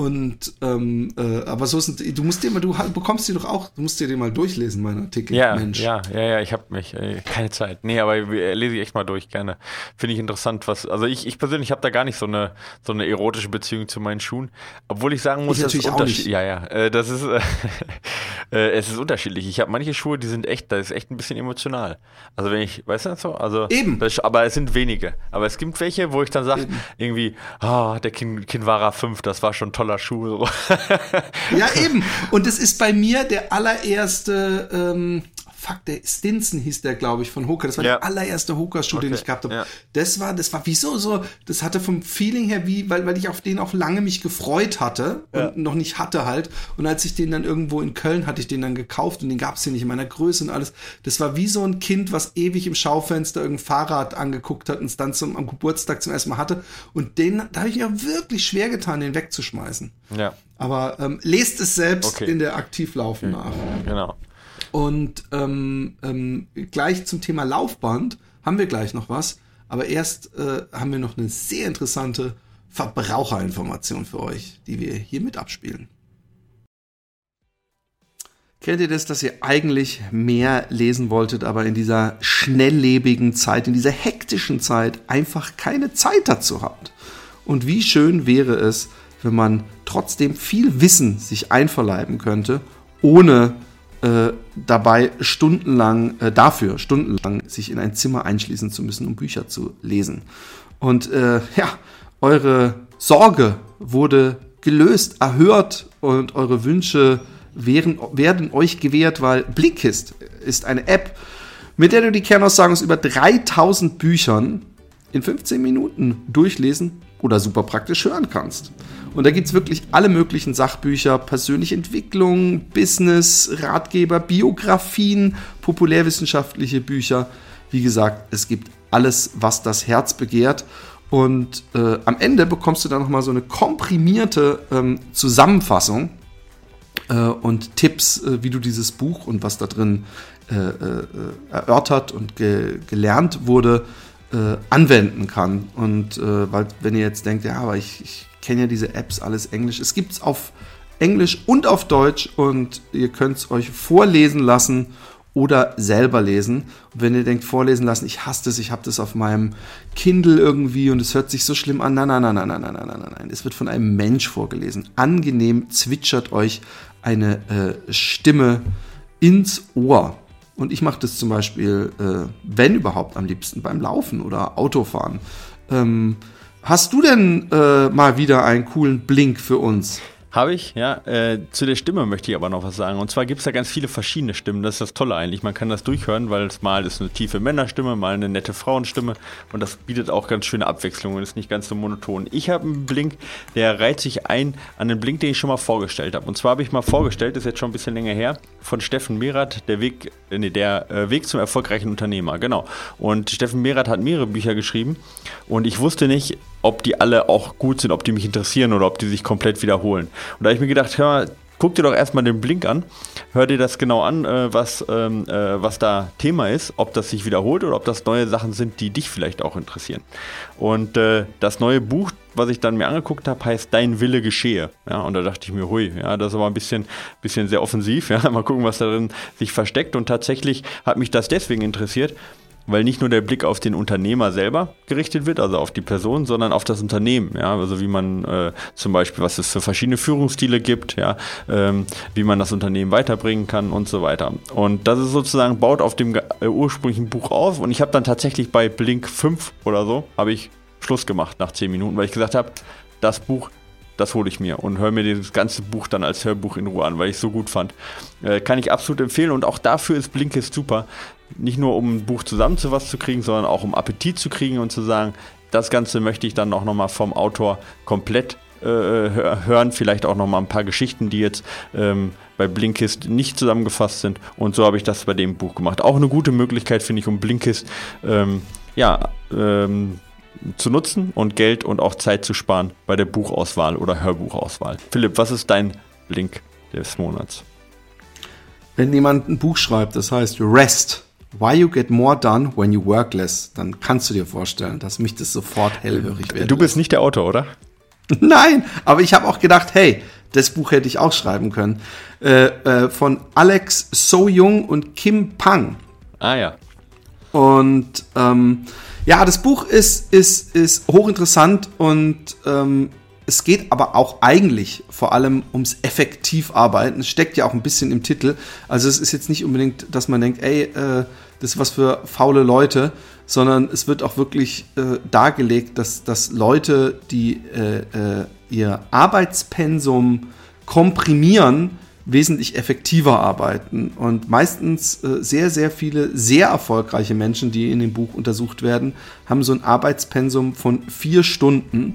Und ähm, äh, aber so sind du musst dir mal, du bekommst die doch auch, du musst dir den mal durchlesen, mein Artikel. Ja, Mensch. ja, ja, ja, ich habe mich äh, keine Zeit. Nee, aber äh, lese ich echt mal durch gerne. Finde ich interessant, was. Also ich, ich persönlich habe da gar nicht so eine so eine erotische Beziehung zu meinen Schuhen, obwohl ich sagen muss, ich das ist Unterschied. Ja, ja, äh, das ist. Äh, es ist unterschiedlich. Ich habe manche Schuhe, die sind echt, das ist echt ein bisschen emotional. Also wenn ich, weißt du so? Also Eben. Das, aber es sind wenige. Aber es gibt welche, wo ich dann sage, irgendwie, ah, der Kin Kinvara 5, das war schon ein toller Schuh. Ja, eben. Und es ist bei mir der allererste, ähm, fuck, der Stinson hieß der, glaube ich, von Hoka. Das war Ja. der allererste Hoka-Schuh, den Okay, ich gehabt habe. ja. Das war, das war wieso so, das hatte vom Feeling her wie, weil, weil ich auf den auch lange mich gefreut hatte und Ja. noch nicht hatte halt. Und als ich den dann irgendwo in Köln hatte ich den dann gekauft und den gab es hier nicht in meiner Größe und alles. Das war wie so ein Kind, was ewig im Schaufenster irgendein Fahrrad angeguckt hat und es dann zum, am Geburtstag zum ersten Mal hatte. Und den, da habe ich mir wirklich schwer getan, den wegzuschmeißen. ja, Aber ähm, lest es selbst Okay. in der Aktivlaufen nach. genau. Und ähm, ähm, gleich zum Thema Laufband haben wir gleich noch was. Aber erst äh, haben wir noch eine sehr interessante Verbraucherinformation für euch, die wir hier mit abspielen. Kennt ihr das, dass ihr eigentlich mehr lesen wolltet, aber in dieser schnelllebigen Zeit, in dieser hektischen Zeit einfach keine Zeit dazu habt? Und wie schön wäre es, wenn man trotzdem viel Wissen sich einverleiben könnte, ohne äh, dabei stundenlang, äh, dafür stundenlang sich in ein Zimmer einschließen zu müssen, um Bücher zu lesen. Und äh, ja, eure Sorge wurde gelöst, erhört und eure Wünsche wären, werden euch gewährt, weil Blinkist ist eine App, mit der du die Kernaussagen aus über 3000 Büchern in 15 Minuten durchlesen oder super praktisch hören kannst. Und da gibt es wirklich alle möglichen Sachbücher, persönliche Entwicklung, Business, Ratgeber, Biografien, populärwissenschaftliche Bücher. Wie gesagt, es gibt alles, was das Herz begehrt. Und äh, am Ende bekommst du dann nochmal so eine komprimierte ähm, Zusammenfassung äh, und Tipps, äh, wie du dieses Buch und was da drin äh, äh, erörtert und ge gelernt wurde, äh, anwenden kann. Und äh, weil, wenn ihr jetzt denkt, ja, aber ich, ich kenne ja diese Apps alles Englisch, es gibt es auf Englisch und auf Deutsch und ihr könnt es euch vorlesen lassen oder selber lesen. Und wenn ihr denkt, vorlesen lassen, ich hasse das, ich habe das auf meinem Kindle irgendwie und es hört sich so schlimm an. Nein, nein, nein, nein, nein, nein, nein, nein, nein. Es wird von einem Mensch vorgelesen. Angenehm zwitschert euch eine äh, Stimme ins Ohr. Und ich mache das zum Beispiel, äh, wenn überhaupt, am liebsten beim Laufen oder Autofahren. Ähm, hast du denn äh, mal wieder einen coolen Blink für uns? Habe ich, ja. Äh, zu der Stimme möchte ich aber noch was sagen. Und zwar gibt es da ganz viele verschiedene Stimmen. Das ist das Tolle eigentlich. Man kann das durchhören, weil es mal ist eine tiefe Männerstimme, mal eine nette Frauenstimme. Und das bietet auch ganz schöne Abwechslung und ist nicht ganz so monoton. Ich habe einen Blink, der reiht sich ein an den Blink, den ich schon mal vorgestellt habe. Und zwar habe ich mal vorgestellt, ist jetzt schon ein bisschen länger her, von Steffen Merath, der Weg, äh, nee, der äh, Weg zum erfolgreichen Unternehmer. Genau. Und Steffen Merath hat mehrere Bücher geschrieben. Und ich wusste nicht, ob die alle auch gut sind, ob die mich interessieren oder ob die sich komplett wiederholen. Und da habe ich mir gedacht, hör mal, guck dir doch erstmal den Blink an, hör dir das genau an, äh, was, ähm, äh, was da Thema ist, ob das sich wiederholt oder ob das neue Sachen sind, die dich vielleicht auch interessieren. Und äh, das neue Buch, was ich dann mir angeguckt habe, heißt Dein Wille geschehe. Ja, und da dachte ich mir, hui, ja, das ist aber ein bisschen, bisschen sehr offensiv. Ja, mal gucken, was da drin sich versteckt. Und tatsächlich hat mich das deswegen interessiert, weil nicht nur der Blick auf den Unternehmer selber gerichtet wird, also auf die Person, sondern auf das Unternehmen. Ja, also wie man äh, zum Beispiel, was es für verschiedene Führungsstile gibt, ja, ähm, wie man das Unternehmen weiterbringen kann und so weiter. Und das ist sozusagen baut auf dem äh, ursprünglichen Buch auf. Und ich habe dann tatsächlich bei Blink 5 oder so habe ich Schluss gemacht nach 10 Minuten, weil ich gesagt habe, das Buch das hole ich mir und höre mir das ganze Buch dann als Hörbuch in Ruhe an, weil ich es so gut fand. Äh, kann ich absolut empfehlen und auch dafür ist Blinkist super. Nicht nur um ein Buch zusammen zu was zu kriegen, sondern auch um Appetit zu kriegen und zu sagen, das Ganze möchte ich dann auch nochmal vom Autor komplett äh, hör- hören. Vielleicht auch nochmal ein paar Geschichten, die jetzt ähm, bei Blinkist nicht zusammengefasst sind. Und so habe ich das bei dem Buch gemacht. Auch eine gute Möglichkeit, finde ich, um Blinkist ähm, ja, ähm, zu nutzen und Geld und auch Zeit zu sparen bei der Buchauswahl oder Hörbuchauswahl. Philipp, was ist dein Link des Monats? Wenn jemand ein Buch schreibt, das heißt Rest, Why You Get More Done When You Work Less, dann kannst du dir vorstellen, dass mich das sofort hellhörig wird. Du bist nicht der Autor, oder? Nein, aber ich habe auch gedacht, hey, das Buch hätte ich auch schreiben können. Äh, äh, von Alex So Jung und Kim Pang. Ah ja. Und ähm, ja, das Buch ist, ist, ist hochinteressant und ähm, es geht aber auch eigentlich vor allem ums effektiv arbeiten. Es steckt ja auch ein bisschen im Titel. Also es ist jetzt nicht unbedingt, dass man denkt, ey, äh, das ist was für faule Leute, sondern es wird auch wirklich äh, dargelegt, dass, dass Leute, die äh, äh, ihr Arbeitspensum komprimieren, wesentlich effektiver arbeiten. Und meistens äh, sehr, sehr viele sehr erfolgreiche Menschen, die in dem Buch untersucht werden, haben so ein Arbeitspensum von vier Stunden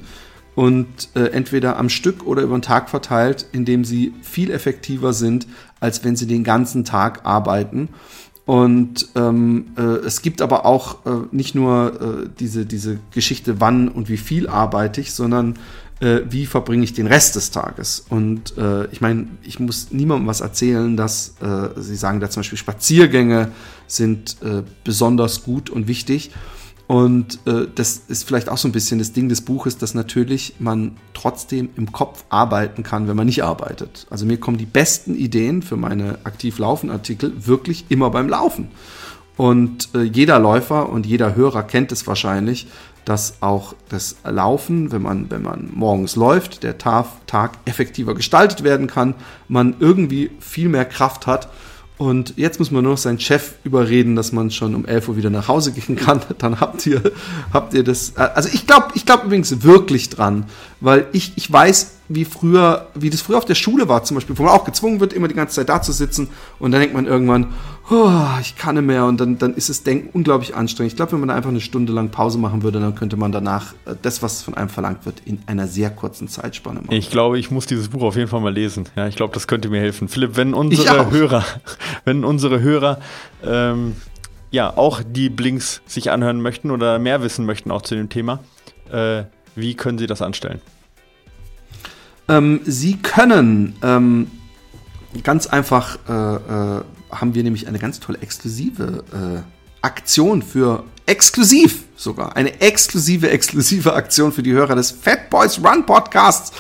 und äh, entweder am Stück oder über den Tag verteilt, indem sie viel effektiver sind, als wenn sie den ganzen Tag arbeiten. Und ähm, äh, es gibt aber auch äh, nicht nur äh, diese, diese Geschichte, wann und wie viel arbeite ich, sondern äh, wie verbringe ich den Rest des Tages. Und äh, ich meine, ich muss niemandem was erzählen, dass äh, Sie sagen da zum Beispiel Spaziergänge sind äh, besonders gut und wichtig. Und äh, das ist vielleicht auch so ein bisschen das Ding des Buches, dass natürlich man trotzdem im Kopf arbeiten kann, wenn man nicht arbeitet. Also mir kommen die besten Ideen für meine aktiv laufen Artikel wirklich immer beim Laufen. Und äh, jeder Läufer und jeder Hörer kennt es wahrscheinlich, dass auch das Laufen, wenn man, wenn man morgens läuft, der Tag, Tag effektiver gestaltet werden kann, man irgendwie viel mehr Kraft hat. Und jetzt muss man nur noch seinen Chef überreden, dass man schon um 11 Uhr wieder nach Hause gehen kann. Dann habt ihr, habt ihr das. Also ich glaube ich glaube übrigens wirklich dran, weil ich, ich weiß, wie früher, wie das früher auf der Schule war zum Beispiel, wo man auch gezwungen wird, immer die ganze Zeit da zu sitzen und dann denkt man irgendwann, oh, ich kann nicht mehr und dann, dann ist das Denken unglaublich anstrengend. Ich glaube, wenn man einfach eine Stunde lang Pause machen würde, dann könnte man danach äh, das, was von einem verlangt wird, in einer sehr kurzen Zeitspanne machen. Ich glaube, ich muss dieses Buch auf jeden Fall mal lesen. Ja, ich glaube, das könnte mir helfen. Philipp, wenn unsere Hörer, wenn unsere Hörer ähm, ja auch die Blinks sich anhören möchten oder mehr wissen möchten auch zu dem Thema, äh, wie können sie das anstellen? Ähm, Sie können ähm, ganz einfach, äh, äh, haben wir nämlich eine ganz tolle exklusive äh, Aktion für exklusiv sogar, eine exklusive, exklusive Aktion für die Hörer des Fat Boys Run Podcasts.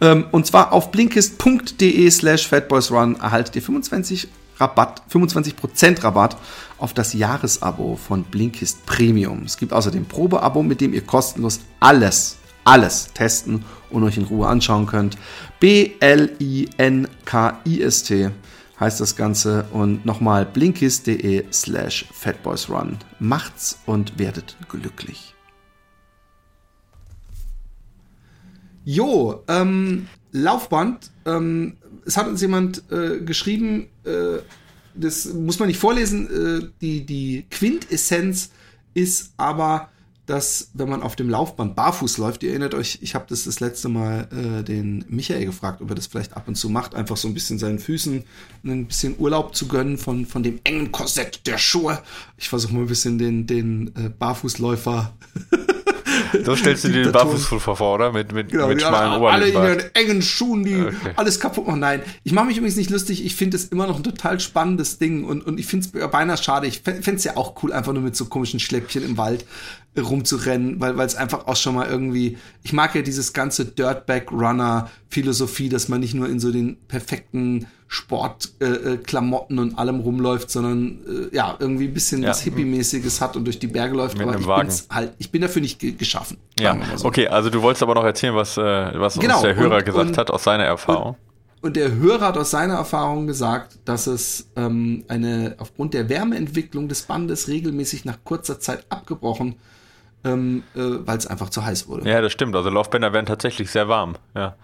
Ähm, und zwar auf blinkist.de slash fatboysrun erhaltet ihr 25 Rabatt, 25% Rabatt auf das Jahresabo von Blinkist Premium. Es gibt außerdem Probeabo, mit dem ihr kostenlos alles, alles testen und euch in Ruhe anschauen könnt. B-L-I-N-K-I-S-T heißt das Ganze und nochmal blinkist.de slash fatboysrun. Macht's und werdet glücklich. Jo, ähm, Laufband. Ähm, es hat uns jemand äh, geschrieben, äh, das muss man nicht vorlesen, äh, die, die Quintessenz ist aber, dass wenn man auf dem Laufband barfuß läuft, ihr erinnert euch, ich habe das das letzte Mal äh, den Michael gefragt, ob er das vielleicht ab und zu macht, einfach so ein bisschen seinen Füßen ein bisschen Urlaub zu gönnen von, von dem engen Korsett der Schuhe. Ich versuche mal ein bisschen den, den äh, Barfußläufer So stellst du dir den Barfußpulver vor, oder? Mit, mit, genau, mit schmalen Oberlippen. Alle in ihren engen Schuhen, die okay. alles kaputt machen. Nein, ich mache mich übrigens nicht lustig. Ich finde es immer noch ein total spannendes Ding und, und ich finde es beinahe schade. Ich fände es ja auch cool, einfach nur mit so komischen Schläppchen im Wald rumzurennen, weil weil es einfach auch schon mal irgendwie, ich mag ja dieses ganze Dirtbag Runner Philosophie, dass man nicht nur in so den perfekten Sportklamotten äh, äh und allem rumläuft, sondern äh, ja, irgendwie ein bisschen ja. was Hippie-mäßiges hat und durch die Berge läuft. Mit aber ich, Wagen. halt, ich bin dafür nicht ge geschaffen. Ja, so. okay, also du wolltest aber noch erzählen, was, äh, was genau. uns der Hörer und, gesagt und, hat aus seiner Erfahrung. Und, und, der Hörer hat aus seiner Erfahrung gesagt, dass es ähm, eine aufgrund der Wärmeentwicklung des Bandes regelmäßig nach kurzer Zeit abgebrochen ähm, äh, weil es einfach zu heiß wurde. Ja, das stimmt. Also Laufbänder werden tatsächlich sehr warm. Ja,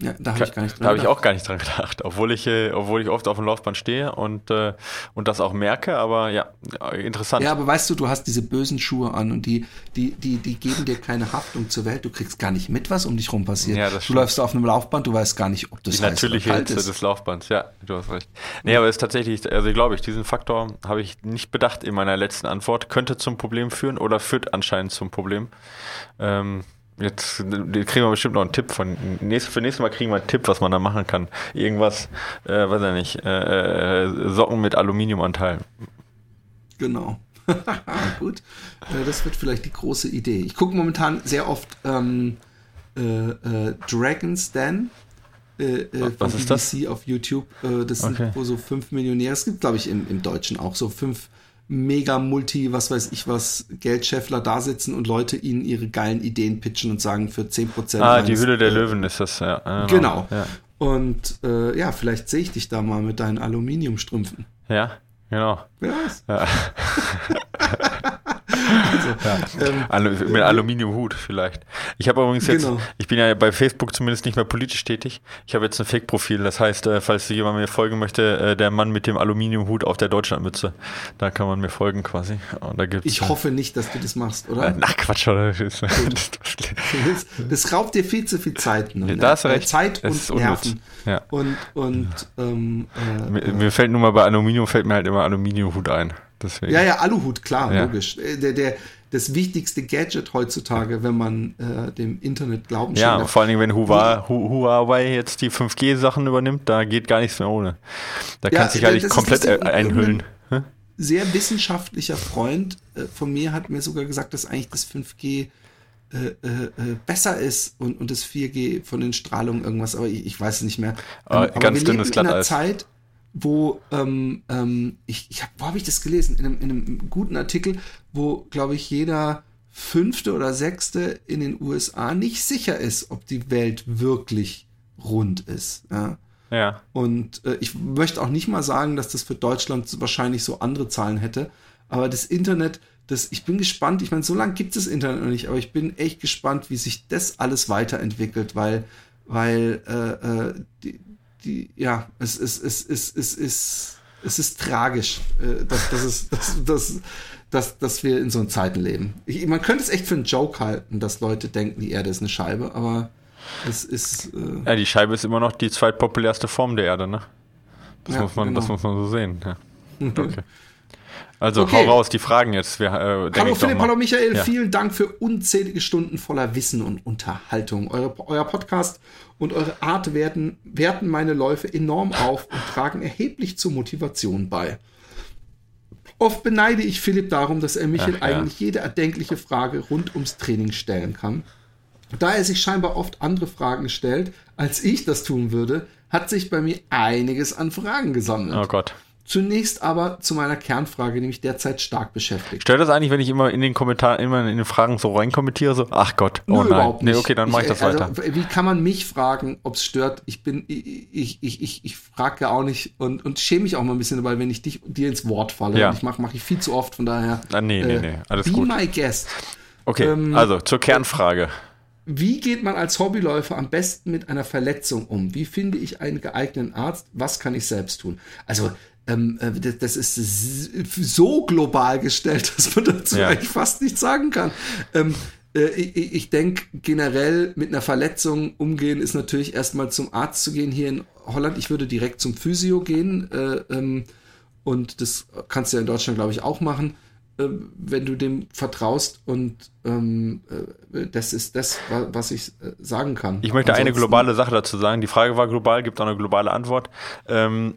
ja da habe ich gar nicht dran Da habe ich auch gar nicht dran gedacht, obwohl ich, äh, obwohl ich oft auf dem Laufband stehe und, äh, und das auch merke, aber ja, interessant. Ja, aber weißt du, du hast diese bösen Schuhe an und die, die, die, die geben dir keine Haftung zur Welt. Du kriegst gar nicht mit, was um dich rum passiert. Ja, das du läufst auf einem Laufband, du weißt gar nicht, ob das Die natürliche Hitze ist. des Laufbands, ja, du hast recht. Nee, aber es ist tatsächlich, also glaube ich, diesen Faktor habe ich nicht bedacht in meiner letzten Antwort. Könnte zum Problem führen oder führt anscheinend zum Problem. Ähm, jetzt kriegen wir bestimmt noch einen Tipp von. Nächst, für nächstes Mal kriegen wir einen Tipp, was man da machen kann. Irgendwas, äh, weiß ich nicht, äh, äh Socken mit Aluminiumanteil. Genau. Gut. Äh, das wird vielleicht die große Idee. Ich gucke momentan sehr oft ähm, äh, äh, Dragon's Den. Äh, Was ist BBC das? auf YouTube. das okay. sind wo so fünf Millionäre. Es gibt, glaube ich, im, im Deutschen auch so fünf mega Multi, was weiß ich was, Geldscheffler da sitzen und Leute ihnen ihre geilen Ideen pitchen und sagen für 10%. Ah, die Hülle der Löwen ist das, ja. Genau. genau. Ja. Und äh, ja, vielleicht sehe ich dich da mal mit deinen Aluminiumstrümpfen. Ja, genau. Wer weiß. Ja. also, ja. ähm, Alu mit Aluminiumhut vielleicht. Ich habe übrigens jetzt, genau. ich bin ja bei Facebook zumindest nicht mehr politisch tätig. Ich habe jetzt ein Fake-Profil. Das heißt, äh, falls jemand mir folgen möchte, äh, der Mann mit dem Aluminiumhut auf der Deutschlandmütze, da kann man mir folgen quasi. Und da gibt's, ich hoffe nicht, dass du das machst, oder? Äh, ach Quatsch, oder? Das, das raubt dir viel zu viel Zeit. Ne? Da hast recht. Zeit und Nerven. Ja. Und, und ähm, äh, mir, mir, fällt nur mal bei Aluminium fällt mir halt immer Aluminiumhut ein. Deswegen. Ja, ja, Aluhut, klar, ja. logisch. Äh, der, der, das wichtigste Gadget heutzutage, wenn man äh, dem Internet glauben Ja, vor allen Dingen, wenn Huawei, Huawei jetzt die 5G-Sachen übernimmt, da geht gar nichts mehr ohne. Da ja, kann sich eigentlich komplett lustig, einhüllen. Ein sehr wissenschaftlicher Freund äh, von mir hat mir sogar gesagt, dass eigentlich das 5G äh, äh, äh, besser ist und, und das 4G von den Strahlungen irgendwas, aber ich, ich weiß es nicht mehr. Ähm, aber ganz wir dünnes leben in einer Zeit, wo ähm, ähm, ich, ich hab, wo habe ich das gelesen? In einem, in einem guten Artikel, wo, glaube ich, jeder fünfte oder sechste in den USA nicht sicher ist, ob die Welt wirklich rund ist. Ja. ja. Und äh, ich möchte auch nicht mal sagen, dass das für Deutschland wahrscheinlich so andere Zahlen hätte. Aber das Internet, das, ich bin gespannt. Ich meine, so lange gibt es das Internet noch nicht, aber ich bin echt gespannt, wie sich das alles weiterentwickelt, weil, weil äh, äh, die, die, ja, es ist, es ist, es ist, es ist tragisch, äh, dass, dass, es, dass, dass, dass, dass wir in so Zeiten leben. Ich, man könnte es echt für einen Joke halten, dass Leute denken, die Erde ist eine Scheibe, aber es ist. Äh ja, die Scheibe ist immer noch die zweitpopulärste Form der Erde, ne? Das, ja, muss, man, genau. das muss man so sehen. Ja. Okay. Also okay. hau raus, die Fragen jetzt. Wir, äh, hallo Philipp, hallo Michael, ja. vielen Dank für unzählige Stunden voller Wissen und Unterhaltung. Eure, euer Podcast und eure Art werten, werten meine Läufe enorm auf und tragen erheblich zur Motivation bei. Oft beneide ich Philipp darum, dass er Michael Ach, ja. eigentlich jede erdenkliche Frage rund ums Training stellen kann. Da er sich scheinbar oft andere Fragen stellt, als ich das tun würde, hat sich bei mir einiges an Fragen gesammelt. Oh Gott. Zunächst aber zu meiner Kernfrage, die mich derzeit stark beschäftigt. Stört das eigentlich, wenn ich immer in den Kommentaren, immer in den Fragen so reinkommentiere, so, ach Gott, oh Nö, nein. Überhaupt nicht. Nee, okay, dann mache ich das also, weiter. Wie kann man mich fragen, ob es stört? Ich bin, ich, ich, ich, ich frage ja auch nicht und, und schäme mich auch mal ein bisschen dabei, wenn ich dich, dir ins Wort falle. Ja. ich mache mach ich viel zu oft, von daher. Ah, nee, nee, nee, alles be gut. Be my guest. Okay, ähm, also zur Kernfrage. Wie geht man als Hobbyläufer am besten mit einer Verletzung um? Wie finde ich einen geeigneten Arzt? Was kann ich selbst tun? Also ähm, äh, das ist so global gestellt, dass man dazu ja. eigentlich fast nichts sagen kann. Ähm, äh, ich, ich denke generell mit einer Verletzung umgehen ist natürlich erstmal zum Arzt zu gehen hier in Holland. Ich würde direkt zum Physio gehen äh, ähm, und das kannst du ja in Deutschland glaube ich auch machen, äh, wenn du dem vertraust und ähm, äh, das ist das, was ich sagen kann. Ich möchte Ansonsten, eine globale Sache dazu sagen. Die Frage war global, gibt auch eine globale Antwort. Ähm,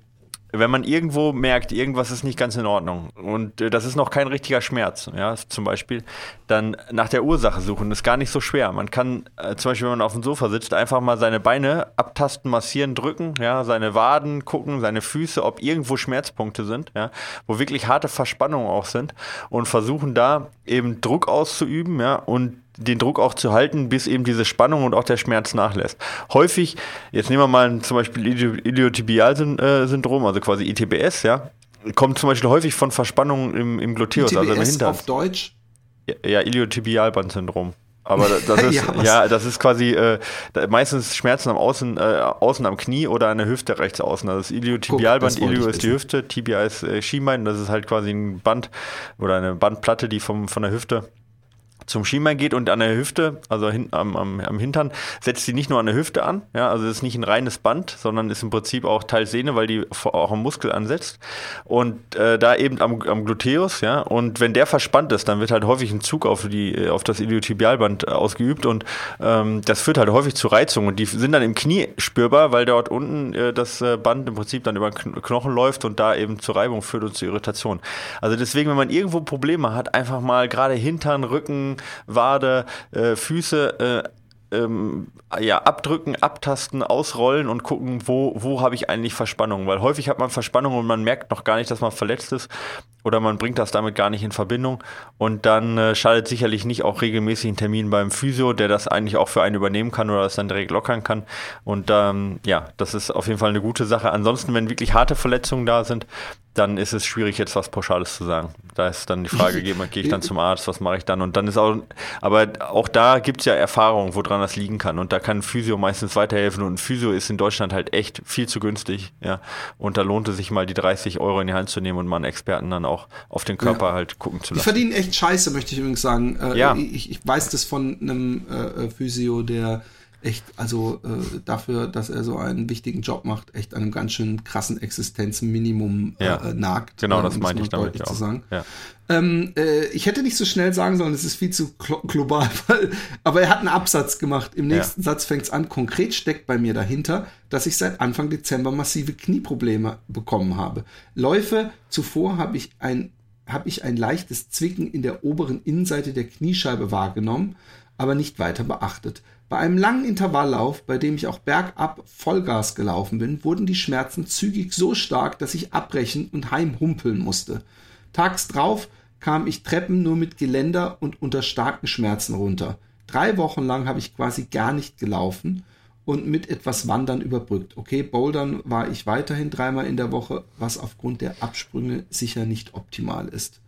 wenn man irgendwo merkt, irgendwas ist nicht ganz in Ordnung und äh, das ist noch kein richtiger Schmerz, ja, zum Beispiel, dann nach der Ursache suchen. Das ist gar nicht so schwer. Man kann äh, zum Beispiel, wenn man auf dem Sofa sitzt, einfach mal seine Beine abtasten, massieren, drücken, ja, seine Waden gucken, seine Füße, ob irgendwo Schmerzpunkte sind, ja, wo wirklich harte Verspannungen auch sind und versuchen da eben Druck auszuüben, ja, und den Druck auch zu halten, bis eben diese Spannung und auch der Schmerz nachlässt. Häufig, jetzt nehmen wir mal zum Beispiel Iliotibialsyndrom, also quasi ITBS, ja, kommt zum Beispiel häufig von Verspannungen im, im Gluteus, ITBS also im Hintern. auf Deutsch? Ja, Iliotibialbandsyndrom. Aber das ist, ja, ja, das ist quasi äh, meistens Schmerzen am Außen, äh, außen am Knie oder an der Hüfte rechts außen. Also das Iliotibialband, Guck, Ilio ist die Hüfte, Tibia ist äh, Schienbein, das ist halt quasi ein Band oder eine Bandplatte, die vom, von der Hüfte zum Schienbein geht und an der Hüfte, also hin, am, am, am, Hintern, setzt sie nicht nur an der Hüfte an, ja, also ist nicht ein reines Band, sondern ist im Prinzip auch Teil Sehne, weil die auch am Muskel ansetzt und äh, da eben am, am Gluteus, ja, und wenn der verspannt ist, dann wird halt häufig ein Zug auf, die, auf das Iliotibialband ausgeübt und ähm, das führt halt häufig zu Reizungen und die sind dann im Knie spürbar, weil dort unten äh, das äh, Band im Prinzip dann über Knochen läuft und da eben zu Reibung führt und zu Irritation. Also deswegen, wenn man irgendwo Probleme hat, einfach mal gerade Hintern, Rücken, Wade, äh, Füße äh, ähm, ja, abdrücken, abtasten, ausrollen und gucken, wo, wo habe ich eigentlich Verspannung. Weil häufig hat man Verspannung und man merkt noch gar nicht, dass man verletzt ist. Oder man bringt das damit gar nicht in Verbindung und dann äh, schadet sicherlich nicht auch regelmäßig ein Termin beim Physio, der das eigentlich auch für einen übernehmen kann oder das dann direkt lockern kann. Und ähm, ja, das ist auf jeden Fall eine gute Sache. Ansonsten, wenn wirklich harte Verletzungen da sind, dann ist es schwierig, jetzt was Pauschales zu sagen. Da ist dann die Frage, gehe, gehe ich dann zum Arzt, was mache ich dann? Und dann ist auch, aber auch da gibt es ja Erfahrung, woran das liegen kann. Und da kann ein Physio meistens weiterhelfen. Und ein Physio ist in Deutschland halt echt viel zu günstig. Ja. Und da lohnt es sich mal die 30 Euro in die Hand zu nehmen und mal einen Experten dann auch auf den Körper ja. halt gucken zu lassen. Die verdienen echt Scheiße, möchte ich übrigens sagen. Äh, ja. Ich, ich weiß das von einem äh, Physio, der echt, also äh, dafür, dass er so einen wichtigen Job macht, echt einem ganz schön krassen Existenzminimum äh, ja. äh, nagt. Genau, äh, das meinte ich damit auch. Zu sagen. Ja. Ähm, äh, ich hätte nicht so schnell sagen sollen, es ist viel zu global, weil, aber er hat einen Absatz gemacht. Im nächsten ja. Satz fängt es an. Konkret steckt bei mir dahinter, dass ich seit Anfang Dezember massive Knieprobleme bekommen habe. Läufe zuvor habe ich ein habe ich ein leichtes Zwicken in der oberen Innenseite der Kniescheibe wahrgenommen, aber nicht weiter beachtet. Bei einem langen Intervalllauf, bei dem ich auch bergab Vollgas gelaufen bin, wurden die Schmerzen zügig so stark, dass ich abbrechen und heimhumpeln musste. Tags drauf kam ich Treppen nur mit Geländer und unter starken Schmerzen runter. Drei Wochen lang habe ich quasi gar nicht gelaufen und mit etwas Wandern überbrückt. Okay, Bouldern war ich weiterhin dreimal in der Woche, was aufgrund der Absprünge sicher nicht optimal ist.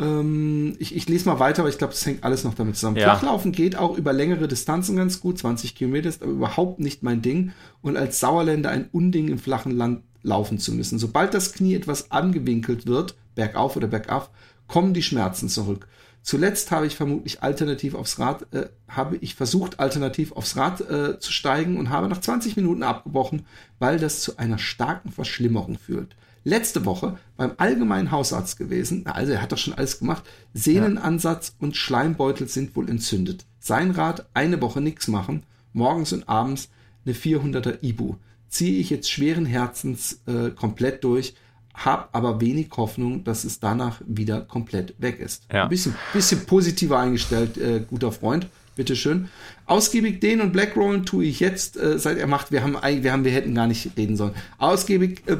Ähm, ich, ich, lese mal weiter, aber ich glaube, das hängt alles noch damit zusammen. Ja. Flachlaufen geht auch über längere Distanzen ganz gut, 20 Kilometer ist aber überhaupt nicht mein Ding und als Sauerländer ein Unding im flachen Land laufen zu müssen. Sobald das Knie etwas angewinkelt wird, bergauf oder bergab, kommen die Schmerzen zurück. Zuletzt habe ich vermutlich alternativ aufs Rad, äh, habe ich versucht, alternativ aufs Rad äh, zu steigen und habe nach 20 Minuten abgebrochen, weil das zu einer starken Verschlimmerung führt letzte Woche beim allgemeinen Hausarzt gewesen. Also er hat doch schon alles gemacht. Sehnenansatz und Schleimbeutel sind wohl entzündet. Sein Rat, eine Woche nichts machen, morgens und abends eine 400er Ibu. Ziehe ich jetzt schweren Herzens äh, komplett durch, hab aber wenig Hoffnung, dass es danach wieder komplett weg ist. Ja. Ein bisschen, bisschen positiver eingestellt, äh, guter Freund. Bitteschön. Ausgiebig den und Blackrollen tue ich jetzt, äh, seit er macht, wir haben, wir haben, wir hätten gar nicht reden sollen. Ausgiebig äh,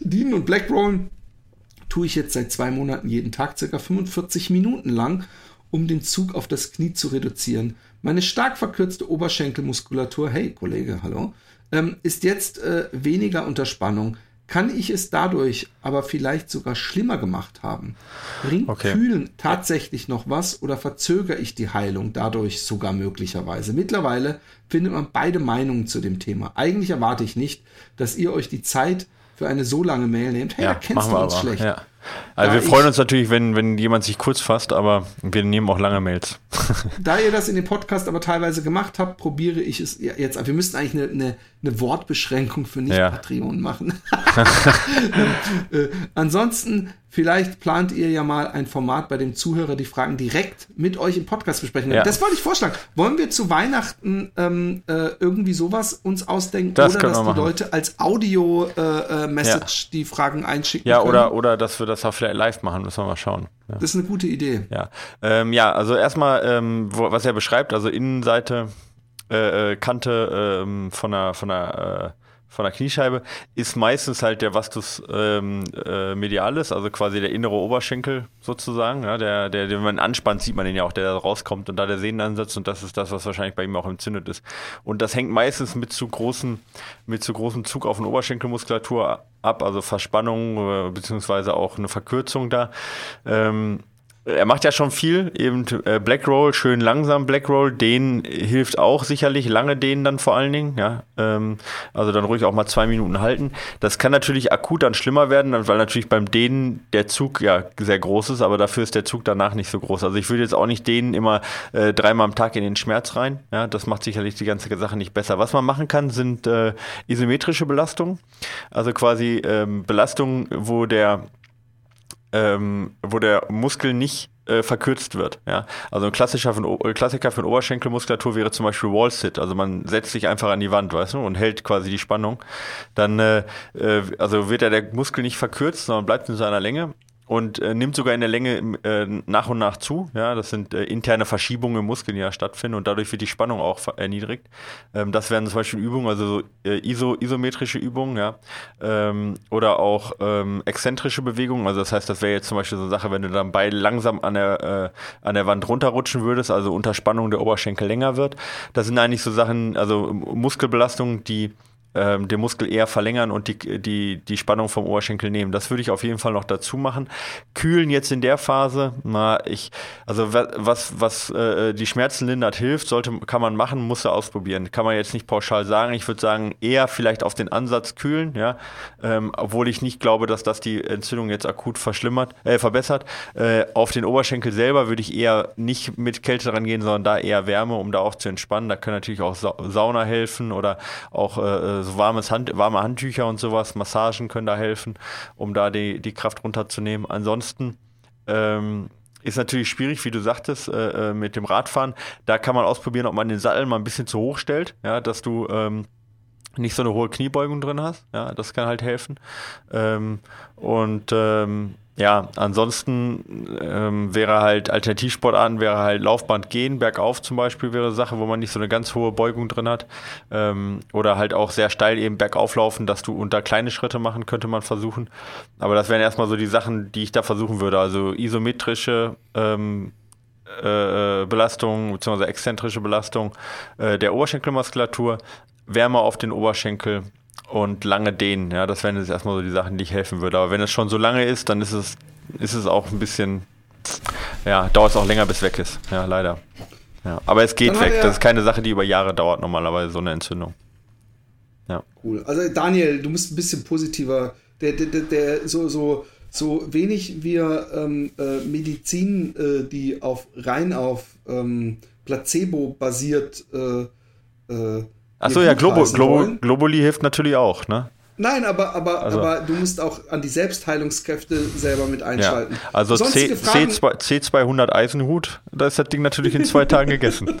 Dean und Blackrollen tue ich jetzt seit zwei Monaten jeden Tag circa 45 Minuten lang, um den Zug auf das Knie zu reduzieren. Meine stark verkürzte Oberschenkelmuskulatur, hey Kollege, hallo, ähm, ist jetzt äh, weniger unter Spannung. Kann ich es dadurch aber vielleicht sogar schlimmer gemacht haben? Bringt okay. Kühlen tatsächlich noch was oder verzögere ich die Heilung dadurch sogar möglicherweise? Mittlerweile findet man beide Meinungen zu dem Thema. Eigentlich erwarte ich nicht, dass ihr euch die Zeit für eine so lange Mail nehmt. Hey, ja, da kennst du uns aber, schlecht. Ja. Also da wir freuen uns natürlich, wenn, wenn jemand sich kurz fasst, aber wir nehmen auch lange Mails. da ihr das in dem Podcast aber teilweise gemacht habt, probiere ich es jetzt. Wir müssten eigentlich eine, eine, eine Wortbeschränkung für Nicht-Patreon ja. machen. äh, ansonsten Vielleicht plant ihr ja mal ein Format, bei dem Zuhörer die Fragen direkt mit euch im Podcast besprechen. Ja. Das wollte ich vorschlagen. Wollen wir zu Weihnachten ähm, äh, irgendwie sowas uns ausdenken das oder dass die machen. Leute als Audio-Message äh, äh, die Fragen einschicken ja, können? Oder, oder dass wir das auch vielleicht live machen, müssen wir mal schauen. Ja. Das ist eine gute Idee. Ja, ähm, ja also erstmal, ähm, wo, was er beschreibt, also Innenseite, äh, äh Kante ähm, von der, von der äh, von der Kniescheibe ist meistens halt der Vastus ähm, äh, medialis, also quasi der innere Oberschenkel sozusagen. Ja, der, der, den man anspannt, sieht man den ja auch, der da rauskommt und da der Sehnenansatz und das ist das, was wahrscheinlich bei ihm auch entzündet ist. Und das hängt meistens mit zu großen, mit zu großem Zug auf eine Oberschenkelmuskulatur ab, also Verspannung äh, beziehungsweise auch eine Verkürzung da. Ähm, er macht ja schon viel, eben äh, Black Roll, schön langsam Black Roll, den hilft auch sicherlich, lange dehnen dann vor allen Dingen, ja, ähm, also dann ruhig auch mal zwei Minuten halten. Das kann natürlich akut dann schlimmer werden, weil natürlich beim Dehnen der Zug ja sehr groß ist, aber dafür ist der Zug danach nicht so groß. Also ich würde jetzt auch nicht dehnen immer äh, dreimal am Tag in den Schmerz rein, ja, das macht sicherlich die ganze Sache nicht besser. Was man machen kann, sind äh, isometrische Belastungen, also quasi ähm, Belastungen, wo der ähm, wo der Muskel nicht äh, verkürzt wird. Ja? Also ein klassischer von, äh, Klassiker für Oberschenkelmuskulatur wäre zum Beispiel Wall-Sit. Also man setzt sich einfach an die Wand, weißt du, und hält quasi die Spannung. Dann äh, äh, also wird ja der Muskel nicht verkürzt, sondern bleibt in seiner Länge und äh, nimmt sogar in der Länge äh, nach und nach zu. Ja, das sind äh, interne Verschiebungen im Muskel, die ja stattfinden und dadurch wird die Spannung auch erniedrigt. Ähm, das wären zum Beispiel Übungen, also so, äh, iso, isometrische Übungen, ja, ähm, oder auch ähm, exzentrische Bewegungen. Also das heißt, das wäre jetzt zum Beispiel so eine Sache, wenn du dann beide langsam an der, äh, an der Wand runterrutschen würdest, also unter Spannung der Oberschenkel länger wird. Das sind eigentlich so Sachen, also Muskelbelastungen, die ähm, den Muskel eher verlängern und die, die, die Spannung vom Oberschenkel nehmen. Das würde ich auf jeden Fall noch dazu machen. Kühlen jetzt in der Phase, na, ich, also was, was äh, die Schmerzen lindert hilft, sollte, kann man machen, muss er ausprobieren. Kann man jetzt nicht pauschal sagen. Ich würde sagen, eher vielleicht auf den Ansatz kühlen, ja, ähm, obwohl ich nicht glaube, dass das die Entzündung jetzt akut verschlimmert, äh, verbessert. Äh, auf den Oberschenkel selber würde ich eher nicht mit Kälte rangehen, sondern da eher Wärme, um da auch zu entspannen. Da können natürlich auch Sa Sauna helfen oder auch äh, so warmes Hand, warme Handtücher und sowas, Massagen können da helfen, um da die, die Kraft runterzunehmen. Ansonsten ähm, ist natürlich schwierig, wie du sagtest, äh, äh, mit dem Radfahren. Da kann man ausprobieren, ob man den Sattel mal ein bisschen zu hoch stellt, ja, dass du ähm, nicht so eine hohe Kniebeugung drin hast. Ja, das kann halt helfen. Ähm, und ähm, ja, ansonsten ähm, wäre halt Alternativsportarten, wäre halt Laufband gehen, bergauf zum Beispiel wäre eine Sache, wo man nicht so eine ganz hohe Beugung drin hat. Ähm, oder halt auch sehr steil eben bergauf laufen, dass du unter kleine Schritte machen, könnte man versuchen. Aber das wären erstmal so die Sachen, die ich da versuchen würde. Also isometrische ähm, äh, Belastung bzw. exzentrische Belastung äh, der Oberschenkelmuskulatur, Wärme auf den Oberschenkel und lange dehnen. Ja, das wären jetzt erstmal so die Sachen, die ich helfen würde. Aber wenn es schon so lange ist, dann ist es, ist es auch ein bisschen, ja, dauert es auch länger, bis weg ist. Ja, leider. Ja, aber es geht weg. Das ist keine Sache, die über Jahre dauert, normalerweise, so eine Entzündung. Ja. Cool. Also Daniel, du musst ein bisschen positiver, der, der, der, der so, so, so wenig wir ähm, äh, Medizin, äh, die auf rein auf ähm, Placebo basiert äh, äh Achso, ja, Globo, Globo, Globuli hilft natürlich auch, ne? Nein, aber, aber, also. aber du musst auch an die Selbstheilungskräfte selber mit einschalten. Ja. Also C, C2, C200 Eisenhut, da ist das Ding natürlich in zwei Tagen gegessen.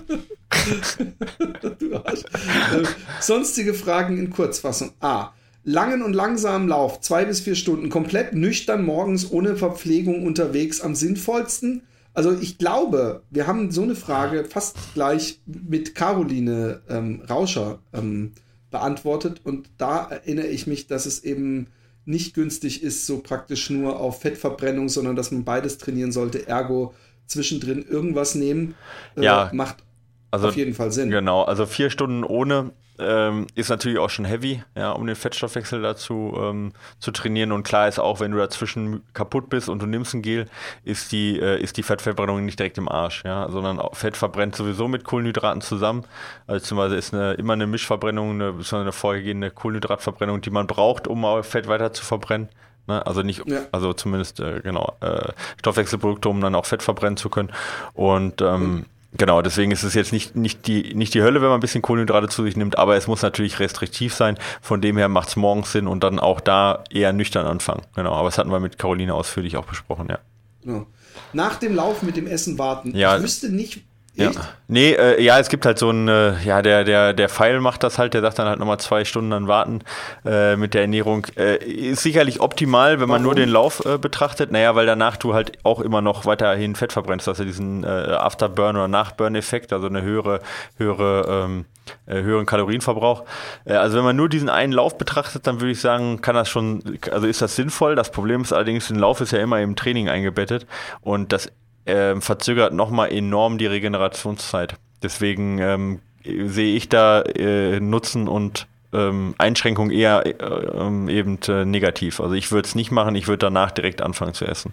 du Arsch. Äh, sonstige Fragen in Kurzfassung. A. Langen und langsamen Lauf, zwei bis vier Stunden, komplett nüchtern morgens ohne Verpflegung unterwegs am sinnvollsten. Also ich glaube, wir haben so eine Frage fast gleich mit Caroline ähm, Rauscher ähm, beantwortet und da erinnere ich mich, dass es eben nicht günstig ist, so praktisch nur auf Fettverbrennung, sondern dass man beides trainieren sollte. Ergo zwischendrin irgendwas nehmen, äh, ja, macht also, auf jeden Fall Sinn. Genau, also vier Stunden ohne ähm, ist natürlich auch schon heavy, ja, um den Fettstoffwechsel dazu ähm, zu trainieren. Und klar ist auch, wenn du dazwischen kaputt bist und du nimmst ein Gel, ist die, äh, ist die Fettverbrennung nicht direkt im Arsch, ja, sondern Fett verbrennt sowieso mit Kohlenhydraten zusammen. Also beziehungsweise ist eine, immer eine Mischverbrennung, eine, eine vorgegebene Kohlenhydratverbrennung, die man braucht, um Fett weiter zu verbrennen. Ne? Also nicht, ja. also zumindest äh, genau äh, Stoffwechselprodukte, um dann auch Fett verbrennen zu können. Und ähm, mhm Genau, deswegen ist es jetzt nicht, nicht, die, nicht die Hölle, wenn man ein bisschen Kohlenhydrate zu sich nimmt, aber es muss natürlich restriktiv sein. Von dem her macht es morgens Sinn und dann auch da eher nüchtern anfangen. Genau, aber das hatten wir mit Caroline ausführlich auch besprochen, ja. Genau. Nach dem Lauf mit dem Essen warten. Ja. Ich wüsste nicht, ja. Nee, äh, ja, es gibt halt so ein, äh, ja, der, der, der Pfeil macht das halt, der sagt dann halt nochmal zwei Stunden dann warten äh, mit der Ernährung. Äh, ist sicherlich optimal, wenn man Warum? nur den Lauf äh, betrachtet. Naja, weil danach du halt auch immer noch weiterhin Fett verbrennst, also diesen äh, Afterburn- oder Nachburn-Effekt, also eine höhere, höhere, ähm, äh, höheren Kalorienverbrauch. Äh, also wenn man nur diesen einen Lauf betrachtet, dann würde ich sagen, kann das schon, also ist das sinnvoll. Das Problem ist allerdings, ein Lauf ist ja immer im Training eingebettet und das äh, verzögert nochmal enorm die Regenerationszeit. Deswegen ähm, sehe ich da äh, Nutzen und ähm, Einschränkung eher äh, ähm, eben äh, negativ. Also ich würde es nicht machen, ich würde danach direkt anfangen zu essen.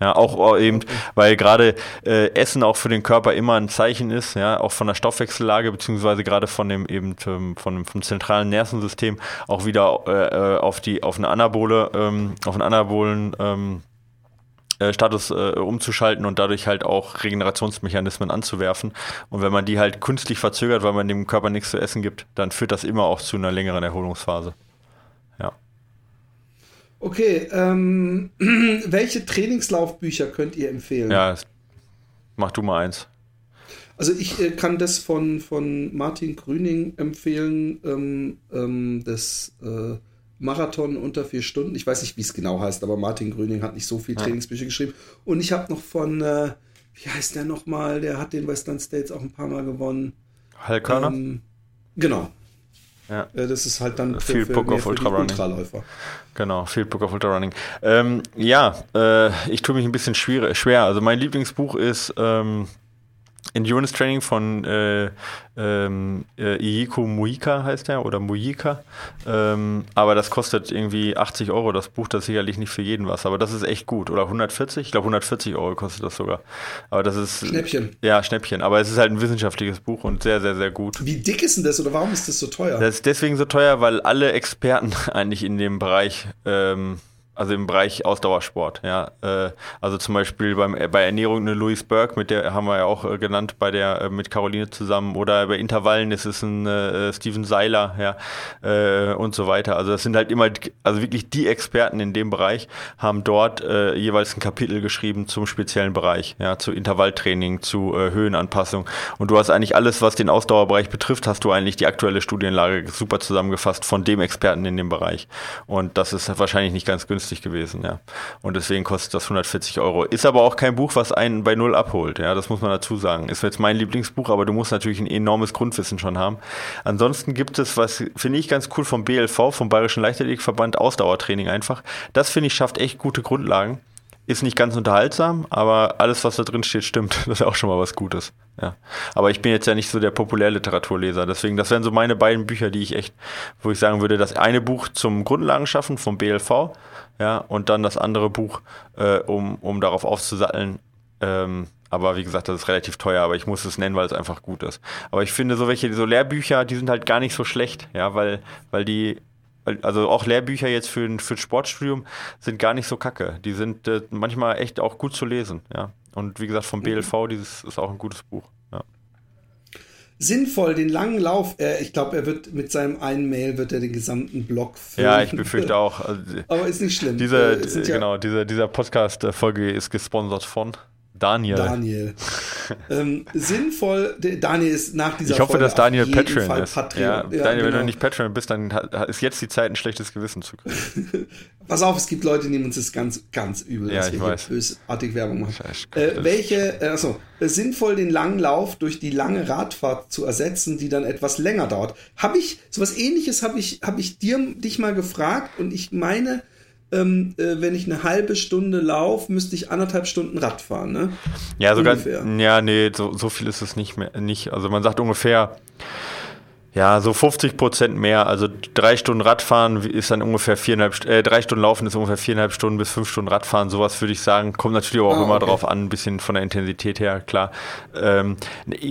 Ja, auch äh, eben, weil gerade äh, Essen auch für den Körper immer ein Zeichen ist, ja, auch von der Stoffwechsellage, beziehungsweise gerade von dem eben ähm, von dem, vom zentralen Nervensystem auch wieder äh, auf die, auf eine Anabole, ähm, auf einen anabolen ähm, äh, Status äh, umzuschalten und dadurch halt auch Regenerationsmechanismen anzuwerfen. Und wenn man die halt künstlich verzögert, weil man dem Körper nichts zu essen gibt, dann führt das immer auch zu einer längeren Erholungsphase. Ja. Okay, ähm, welche Trainingslaufbücher könnt ihr empfehlen? Ja, mach du mal eins. Also ich äh, kann das von, von Martin Grüning empfehlen, ähm, ähm, das äh, Marathon unter vier Stunden. Ich weiß nicht, wie es genau heißt, aber Martin Grüning hat nicht so viel Trainingsbücher geschrieben. Und ich habe noch von, äh, wie heißt der nochmal? Der hat den Western States auch ein paar Mal gewonnen. Hal Körner? Ähm, genau. Ja. Äh, das ist halt dann für, Field Book of Ultra Running. Ultraläufer. Genau, Field Book of Ultra Running. Ähm, ja, äh, ich tue mich ein bisschen schwer. schwer. Also mein Lieblingsbuch ist ähm, Endurance Training von äh, ähm, äh, Iiko Muika heißt er oder Muika. Ähm, aber das kostet irgendwie 80 Euro. Das Buch, das ist sicherlich nicht für jeden was. Aber das ist echt gut. Oder 140? Ich glaube 140 Euro kostet das sogar. Aber das ist. Schnäppchen. Ja, Schnäppchen. Aber es ist halt ein wissenschaftliches Buch und sehr, sehr, sehr gut. Wie dick ist denn das oder warum ist das so teuer? Das ist deswegen so teuer, weil alle Experten eigentlich in dem Bereich ähm, also im Bereich Ausdauersport, ja. Äh, also zum Beispiel beim, äh, bei Ernährung eine Louise Burke, mit der haben wir ja auch äh, genannt, bei der äh, mit Caroline zusammen. Oder bei Intervallen ist es ein äh, Steven Seiler, ja, äh, und so weiter. Also das sind halt immer, also wirklich die Experten in dem Bereich haben dort jeweils ein Kapitel geschrieben zum speziellen Bereich, ja, zu Intervalltraining, zu Höhenanpassung. Und du hast eigentlich alles, was den Ausdauerbereich betrifft, hast du eigentlich die aktuelle Studienlage super zusammengefasst von dem Experten in dem Bereich. Und das ist wahrscheinlich nicht ganz günstig günstig gewesen, ja. Und deswegen kostet das 140 Euro. Ist aber auch kein Buch, was einen bei Null abholt, ja, das muss man dazu sagen. Ist jetzt mein Lieblingsbuch, aber du musst natürlich ein enormes Grundwissen schon haben. Ansonsten gibt es, was finde ich ganz cool vom BLV, vom Bayerischen Leichtathletikverband, Ausdauertraining einfach. Das finde ich schafft echt gute Grundlagen. Ist nicht ganz unterhaltsam, aber alles, was da drin steht, stimmt. Das ist auch schon mal was Gutes. Ja. Aber ich bin jetzt ja nicht so der Populärliteraturleser. Deswegen, das wären so meine beiden Bücher, die ich echt, wo ich sagen würde, das eine Buch zum Grundlagen schaffen vom BLV, ja, und dann das andere Buch, äh, um, um darauf aufzusatteln. Ähm, aber wie gesagt, das ist relativ teuer, aber ich muss es nennen, weil es einfach gut ist. Aber ich finde, so welche, so Lehrbücher, die sind halt gar nicht so schlecht, ja, weil, weil die also auch Lehrbücher jetzt für, für Sportstudium sind gar nicht so kacke. Die sind äh, manchmal echt auch gut zu lesen, ja. Und wie gesagt, vom BLV, dieses ist auch ein gutes Buch. Sinnvoll, den langen Lauf, äh, ich glaube, er wird mit seinem einen Mail wird er den gesamten Blog füllen. Ja, ich befürchte auch. Also, Aber ist nicht schlimm. Diese, äh, genau, ja diese, dieser Podcast-Folge ist gesponsert von Daniel. Daniel. ähm, sinnvoll, Daniel ist nach dieser Ich hoffe, Folge dass Daniel Patreon Fall ist. Patreon. Ja, ja, Daniel, genau. wenn du genau. nicht Patreon bist, dann ist jetzt die Zeit, ein schlechtes Gewissen zu kriegen. Pass auf, es gibt Leute, die nehmen uns das ganz, ganz übel, ja, dass wir weiß. bösartig Werbung machen. Äh, welche, äh, achso, äh, sinnvoll den langen Lauf durch die lange Radfahrt zu ersetzen, die dann etwas länger dauert. Habe ich, sowas ähnliches habe ich, habe ich dir, dich mal gefragt und ich meine, ähm, äh, wenn ich eine halbe Stunde laufe, müsste ich anderthalb Stunden Rad fahren, ne? Ja, sogar. Ja, nee, so, so viel ist es nicht mehr. Nicht. Also man sagt ungefähr. Ja, so 50 Prozent mehr. Also drei Stunden Radfahren ist dann ungefähr viereinhalb, äh, drei Stunden Laufen ist ungefähr viereinhalb Stunden bis fünf Stunden Radfahren. Sowas würde ich sagen. Kommt natürlich auch ah, immer okay. drauf an, ein bisschen von der Intensität her, klar. Ähm,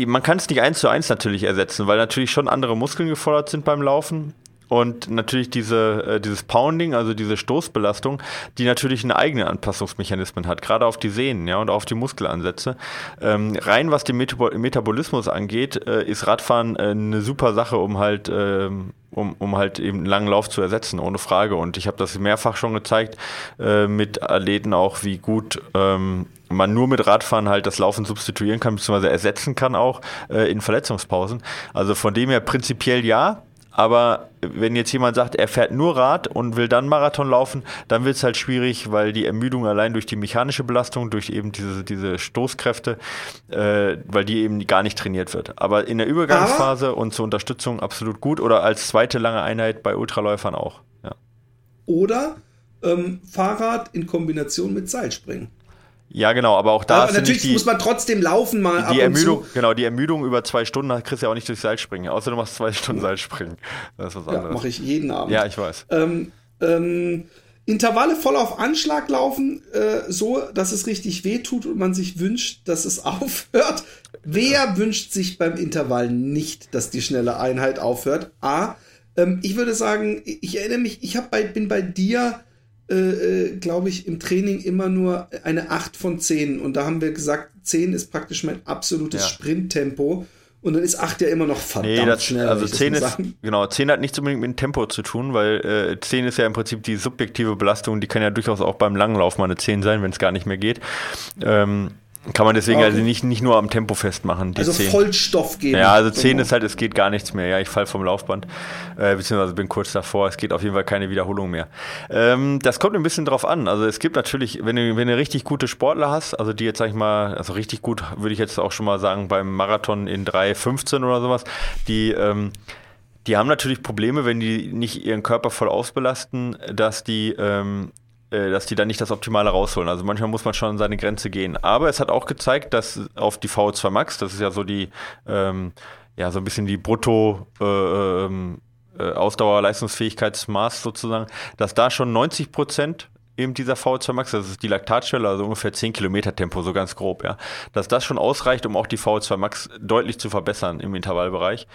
man kann es nicht eins zu eins natürlich ersetzen, weil natürlich schon andere Muskeln gefordert sind beim Laufen. Und natürlich diese, äh, dieses Pounding, also diese Stoßbelastung, die natürlich eine eigene Anpassungsmechanismen hat, gerade auf die Sehnen ja, und auf die Muskelansätze. Ähm, rein was den Metab Metabolismus angeht, äh, ist Radfahren äh, eine super Sache, um halt, ähm, um, um halt eben einen langen Lauf zu ersetzen, ohne Frage. Und ich habe das mehrfach schon gezeigt äh, mit Athleten auch, wie gut ähm, man nur mit Radfahren halt das Laufen substituieren kann, beziehungsweise ersetzen kann auch äh, in Verletzungspausen. Also von dem her prinzipiell ja, aber wenn jetzt jemand sagt, er fährt nur Rad und will dann Marathon laufen, dann wird es halt schwierig, weil die Ermüdung allein durch die mechanische Belastung, durch eben diese, diese Stoßkräfte, äh, weil die eben gar nicht trainiert wird. Aber in der Übergangsphase Aber und zur Unterstützung absolut gut oder als zweite lange Einheit bei Ultraläufern auch. Ja. Oder ähm, Fahrrad in Kombination mit Seilspringen. Ja, genau, aber auch da aber natürlich die, muss man trotzdem laufen mal. Die Ermüdung, genau, die Ermüdung über zwei Stunden kriegst du ja auch nicht durch Seilspringen, außer du machst zwei Stunden Seilspringen. Das ist was anderes. Ja, mache ich jeden Abend. Ja, ich weiß. Ähm, ähm, Intervalle voll auf Anschlag laufen, äh, so dass es richtig weh tut und man sich wünscht, dass es aufhört. Wer ja. wünscht sich beim Intervall nicht, dass die schnelle Einheit aufhört? A. Ähm, ich würde sagen, ich erinnere mich, ich hab bei, bin bei dir äh, äh, glaube ich, im Training immer nur eine 8 von 10. Und da haben wir gesagt, 10 ist praktisch mein absolutes ja. Sprinttempo. Und dann ist 8 ja immer noch verdammt nee, das, schnell. Also 10 ist, genau, 10 hat nichts unbedingt mit dem Tempo zu tun, weil äh, 10 ist ja im Prinzip die subjektive Belastung, die kann ja durchaus auch beim Langlauf mal eine 10 sein, wenn es gar nicht mehr geht. Ähm, Kann man deswegen Okay. also nicht, nicht nur am Tempo festmachen. Also 10. Vollstoff geben. Ja, also 10 Genau. ist halt, es geht gar nichts mehr. Ja, ich falle vom Laufband, äh, beziehungsweise bin kurz davor. Es geht auf jeden Fall keine Wiederholung mehr. Ähm, das kommt ein bisschen drauf an. Also es gibt natürlich, wenn du, wenn du richtig gute Sportler hast, also die jetzt, sag ich mal, also richtig gut, würde ich jetzt auch schon mal sagen, beim Marathon in 3,15 oder sowas, die, ähm, die haben natürlich Probleme, wenn die nicht ihren Körper voll ausbelasten, dass die, ähm, äh, dass die dann nicht das Optimale rausholen. Also manchmal muss man schon an seine Grenze gehen. Aber es hat auch gezeigt, dass auf die VO2 Max, das ist ja so die, ähm, ja, so ein bisschen die Brutto, äh, ähm, äh, Ausdauer-Leistungsfähigkeitsmaß sozusagen, dass da schon 90 Prozent eben dieser VO2 Max, das ist die Laktatschwelle, also ungefähr 10 Kilometer Tempo, so ganz grob, ja, dass das schon ausreicht, um auch die VO2 Max deutlich zu verbessern im Intervallbereich.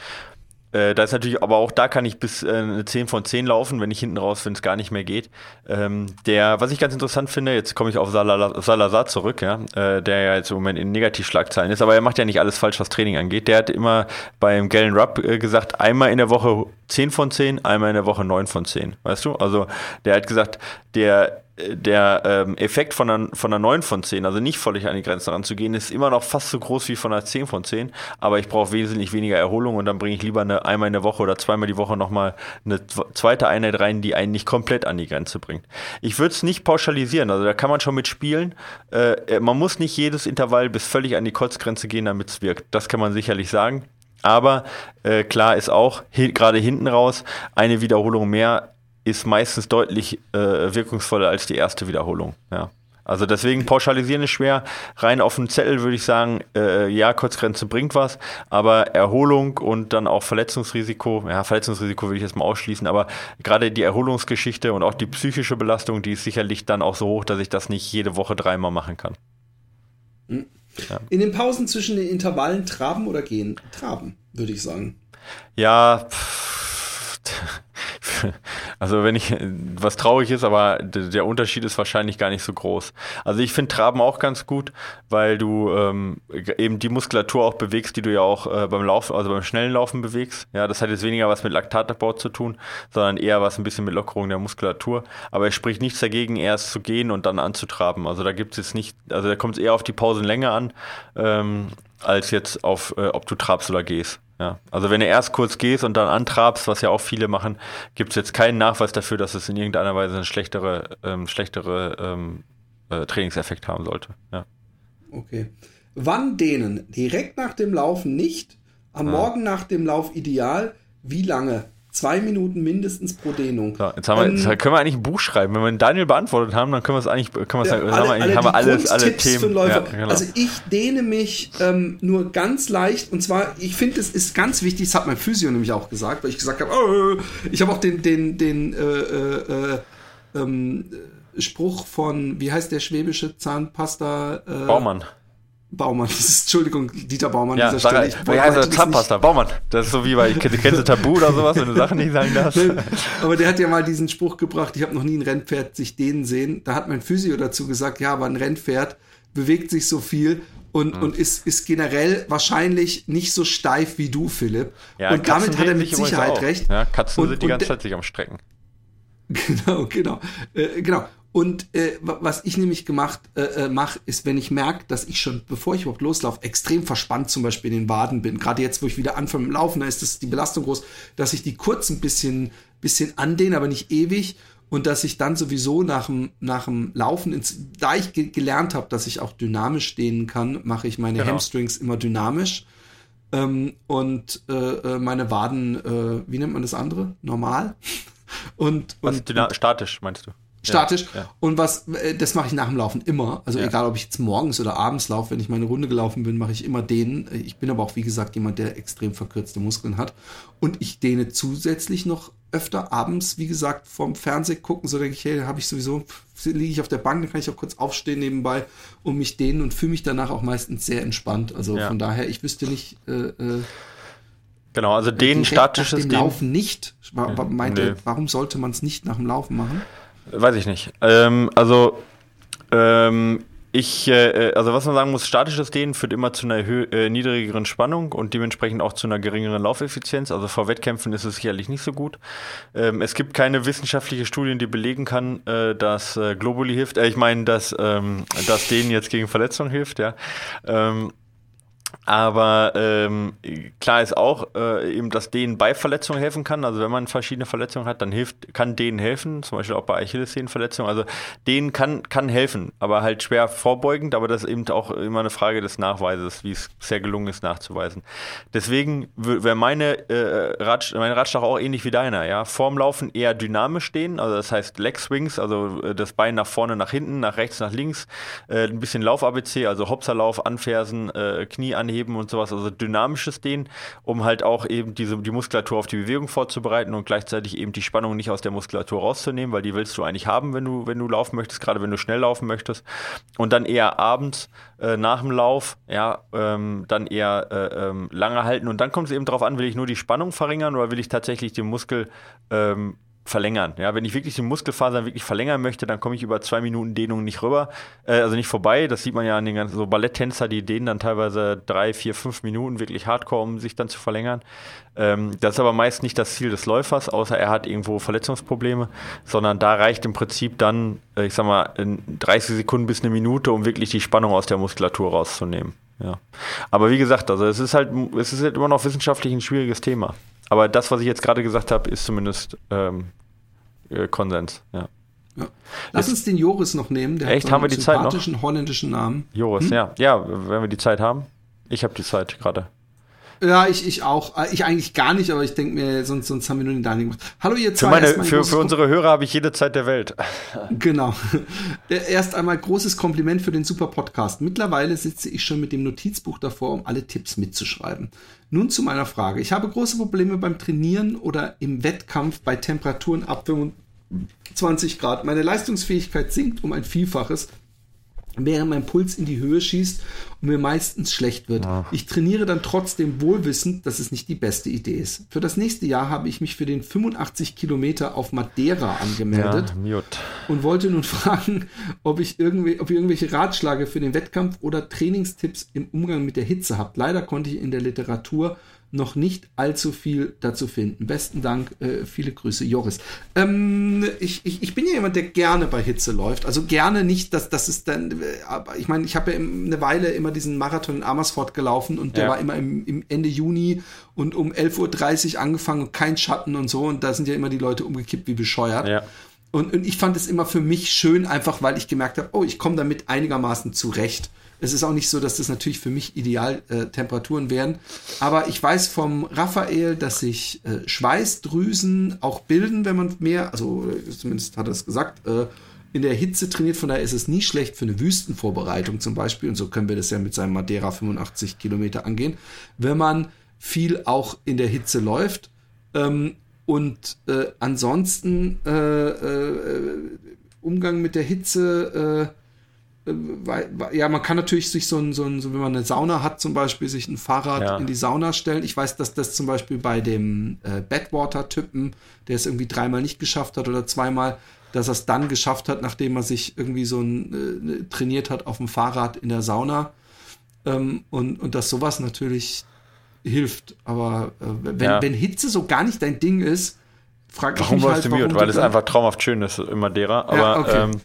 Äh, da ist natürlich, aber auch da kann ich bis äh, eine 10 von 10 laufen, wenn ich hinten raus, wenn es gar nicht mehr geht. Ähm, der, was ich ganz interessant finde, jetzt komme ich auf Salazar zurück, ja, äh, der ja jetzt im Moment in Negativschlagzeilen ist, aber er macht ja nicht alles falsch, was Training angeht. Der hat immer beim Galen Rupp äh, gesagt, einmal in der Woche 10 von 10, einmal in der Woche 9 von 10. Weißt du? Also der hat gesagt, der der ähm, Effekt von einer, von einer 9 von 10, also nicht völlig an die Grenze ranzugehen, ist immer noch fast so groß wie von einer 10 von 10, aber ich brauche wesentlich weniger Erholung und dann bringe ich lieber eine, einmal in der Woche oder zweimal die Woche nochmal eine zwe- zweite Einheit rein, die einen nicht komplett an die Grenze bringt. Ich würde es nicht pauschalisieren, also da kann man schon mit spielen. Äh, man muss nicht jedes Intervall bis völlig an die Kotzgrenze gehen, damit es wirkt. Das kann man sicherlich sagen. Aber äh, klar ist auch, hi- gerade hinten raus, eine Wiederholung mehr ist meistens deutlich äh, wirkungsvoller als die erste Wiederholung. Ja. Also deswegen pauschalisieren ist schwer. Rein auf den Zettel würde ich sagen, äh, ja, Kurzgrenze bringt was, aber Erholung und dann auch Verletzungsrisiko, ja, Verletzungsrisiko würde ich jetzt mal ausschließen, aber gerade die Erholungsgeschichte und auch die psychische Belastung, die ist sicherlich dann auch so hoch, dass ich das nicht jede Woche dreimal machen kann. In den Pausen zwischen den Intervallen traben oder gehen? Traben, würde ich sagen. Ja, pff, also wenn ich, was traurig ist, aber der Unterschied ist wahrscheinlich gar nicht so groß. Also ich finde Traben auch ganz gut, weil du ähm, eben die Muskulatur auch bewegst, die du ja auch äh, beim Laufen, also beim schnellen Laufen bewegst. Ja, das hat jetzt weniger was mit Laktatabbau zu tun, sondern eher was ein bisschen mit Lockerung der Muskulatur. Aber es spricht nichts dagegen, erst zu gehen und dann anzutraben. Also da gibt es jetzt nicht, also da kommt es eher auf die Pausenlänge an, ähm, als jetzt auf, äh, ob du trabst oder gehst. Ja, also wenn du erst kurz gehst und dann antrabst, was ja auch viele machen, gibt es jetzt keinen Nachweis dafür, dass es in irgendeiner Weise einen schlechtere, ähm, schlechtere ähm, äh, Trainingseffekt haben sollte. Ja. Okay. Wann dehnen? Direkt nach dem Laufen nicht. Am Morgen nach dem Lauf ideal. Wie lange? Zwei Minuten mindestens pro Dehnung. So, jetzt, haben wir, Ähm, jetzt können wir eigentlich ein Buch schreiben. Wenn wir Daniel beantwortet haben, dann können wir es eigentlich, können wir es Ja, sagen, alle, haben wir, eigentlich- haben wir alles, alle Themen. Ja, genau. Also ich dehne mich ähm, nur ganz leicht und zwar, ich finde, es ist ganz wichtig, das hat mein Physio nämlich auch gesagt, weil ich gesagt habe, oh, ich habe auch den, den, den äh, äh, äh, ähm, Spruch von, wie heißt der schwäbische Zahnpasta? Äh, Baumann. Baumann, das ist, Entschuldigung, Dieter Baumann Ja, dieser Stelle. wie Ich wollte- heißt dies Zahnpasta. Baumann. Das ist so wie bei, kennst du Tabu oder sowas, wenn du Sachen nicht sagen darfst? Aber der hat ja mal diesen Spruch gebracht, ich habe noch nie ein Rennpferd sich dehnen sehen. Da hat mein Physio dazu gesagt, ja, aber ein Rennpferd bewegt sich so viel und, Mhm. und ist, ist generell wahrscheinlich nicht so steif wie du, Philipp. Ja, und damit Katzen hat er mit Sicherheit recht. Ja, Katzen Und- sind die ganze der- Zeit sich am Strecken. Genau, genau. Äh, genau. Und äh, wa- was ich nämlich gemacht äh, äh, mache, ist, wenn ich merke, dass ich schon, bevor ich überhaupt loslaufe, extrem verspannt zum Beispiel in den Waden bin. Gerade jetzt, wo ich wieder anfange mit dem Laufen, da ist das, die Belastung groß, dass ich die kurz ein bisschen, bisschen andehne, aber nicht ewig. Und dass ich dann sowieso nach dem, nach dem Laufen, ins, da ich ge gelernt habe, dass ich auch dynamisch dehnen kann, mache ich meine Genau. Hamstrings immer dynamisch. Ähm, und äh, äh, meine Waden, äh, wie nennt man das andere? Normal. Und, Was und, dyna- statisch, meinst du? Statisch. Ja, ja. Und was, äh, das mache ich nach dem Laufen immer. Also Ja. egal, ob ich jetzt morgens oder abends laufe, wenn ich meine Runde gelaufen bin, mache ich immer dehnen. Ich bin aber auch, wie gesagt, jemand, der extrem verkürzte Muskeln hat. Und ich dehne zusätzlich noch öfter abends, wie gesagt, vorm Fernseh gucken. So denke ich, hey, da habe ich sowieso, liege ich auf der Bank, dann kann ich auch kurz aufstehen nebenbei und mich dehnen und fühle mich danach auch meistens sehr entspannt. Also von daher, ich wüsste nicht, äh, äh, Genau, also den statisches nach dem Laufen nicht. Wa- wa- Meint Nö. er, warum sollte man es nicht nach dem Laufen machen? Weiß ich nicht. Ähm, also, ähm, ich, äh, also was man sagen muss, statisches Dehnen führt immer zu einer äh, niedrigeren Spannung und dementsprechend auch zu einer geringeren Laufeffizienz. Also vor Wettkämpfen ist es sicherlich nicht so gut. Ähm, es gibt keine wissenschaftliche Studien, die belegen kann, äh, dass äh, Globuli hilft. Äh, ich meine, dass ähm, das Dehnen jetzt gegen Verletzungen hilft, ja. Ähm, aber ähm, klar ist auch, äh, eben, dass denen bei Verletzungen helfen kann. Also wenn man verschiedene Verletzungen hat, dann hilft, kann denen helfen, zum Beispiel auch bei Achillessehnenverletzungen. Also denen kann, kann helfen, aber halt schwer vorbeugend, aber das ist eben auch immer eine Frage des Nachweises, wie es sehr gelungen ist nachzuweisen. Deswegen wäre meine, äh, Ratsch mein Ratschlag auch ähnlich wie deiner, ja. Vorm Laufen eher dynamisch stehen, also das heißt Leg Swings, also äh, das Bein nach vorne, nach hinten, nach rechts, nach links, äh, ein bisschen Lauf-ABC, also Hopserlauf, Anfersen, äh, Knie anheben und sowas, also dynamisches Dehnen, um halt auch eben diese, die Muskulatur auf die Bewegung vorzubereiten und gleichzeitig eben die Spannung nicht aus der Muskulatur rauszunehmen, weil die willst du eigentlich haben, wenn du, wenn du laufen möchtest, gerade wenn du schnell laufen möchtest. Und dann eher abends äh, nach dem Lauf, ja, ähm, dann eher äh, ähm, lange halten. Und dann kommt es eben darauf an, will ich nur die Spannung verringern oder will ich tatsächlich den Muskel ähm, verlängern. Ja, wenn ich wirklich die Muskelfasern wirklich verlängern möchte, dann komme ich über zwei Minuten Dehnung nicht rüber, äh, also nicht vorbei. Das sieht man ja an den ganzen so Balletttänzer, die dehnen dann teilweise drei, vier, fünf Minuten wirklich Hardcore, um sich dann zu verlängern. Ähm, das ist aber meist nicht das Ziel des Läufers, außer er hat irgendwo Verletzungsprobleme, sondern da reicht im Prinzip dann, äh, ich sag mal, 30 Sekunden bis eine Minute, um wirklich die Spannung aus der Muskulatur rauszunehmen. Ja. Aber wie gesagt, also es ist halt, es ist halt immer noch wissenschaftlich ein schwieriges Thema. Aber das, was ich jetzt gerade gesagt habe, ist zumindest ähm, äh, Konsens. Ja. Ja. Lass uns den Joris noch nehmen. Der Echt, hat haben wir die Zeit noch? holländischen Namen. Joris, hm? ja. Ja, wenn wir die Zeit haben. Ich habe die Zeit gerade. Ja, ich, ich auch. Äh, ich eigentlich gar nicht, aber ich denke mir, sonst, sonst haben wir nur den Daniel gemacht. Hallo ihr zwei. Für, meine, für, für unsere Hörer habe ich jede Zeit der Welt. Genau. Erst einmal großes Kompliment für den super Podcast. Mittlerweile sitze ich schon mit dem Notizbuch davor, um alle Tipps mitzuschreiben. Nun zu meiner Frage. Ich habe große Probleme beim Trainieren oder im Wettkampf bei Temperaturen ab 25 Grad. Meine Leistungsfähigkeit sinkt um ein Vielfaches während mein Puls in die Höhe schießt und mir meistens schlecht wird. Ach. Ich trainiere dann trotzdem wohlwissend, dass es nicht die beste Idee ist. Für das nächste Jahr habe ich mich für den 85 Kilometer auf Madeira angemeldet ja, und wollte nun fragen, ob ich irgendwie, ob ihr irgendwelche Ratschläge für den Wettkampf oder Trainingstipps im Umgang mit der Hitze habt. Leider konnte ich in der Literatur noch nicht allzu viel dazu finden. Besten Dank, äh, viele Grüße, Joris. Ähm, ich, ich, ich bin ja jemand, der gerne bei Hitze läuft. Also gerne nicht, dass das ist dann, äh, aber ich meine, ich habe ja eine Weile immer diesen Marathon in Amersfoort gelaufen und der ja. war immer im, im, Ende Juni und um 11.30 Uhr angefangen und kein Schatten und so und da sind ja immer die Leute umgekippt wie bescheuert. Ja. Und, und ich fand es immer für mich schön, einfach weil ich gemerkt habe, oh, ich komme damit einigermaßen zurecht. Es ist auch nicht so, dass das natürlich für mich Idealtemperaturen äh, wären. Aber ich weiß vom Raphael, dass sich äh, Schweißdrüsen auch bilden, wenn man mehr, also äh, zumindest hat er es gesagt, äh, in der Hitze trainiert. Von daher ist es nie schlecht für eine Wüstenvorbereitung zum Beispiel. Und so können wir das ja mit seinem Madeira 85 Kilometer angehen. Wenn man viel auch in der Hitze läuft. Ähm, und äh, ansonsten äh, äh, Umgang mit der Hitze äh, ja, man kann natürlich sich so ein, so ein, so wenn man eine Sauna hat, zum Beispiel, sich ein Fahrrad ja. in die Sauna stellen. Ich weiß, dass das zum Beispiel bei dem äh, Badwater-Typen, der es irgendwie dreimal nicht geschafft hat oder zweimal, dass er es dann geschafft hat, nachdem er sich irgendwie so ein, äh, trainiert hat auf dem Fahrrad in der Sauna. Ähm, und, und dass sowas natürlich hilft. Aber äh, wenn, ja. wenn Hitze so gar nicht dein Ding ist, frag warum ich mich halt, warum du Weil es einfach traumhaft schön ist in Madeira. Aber ja, okay. ähm,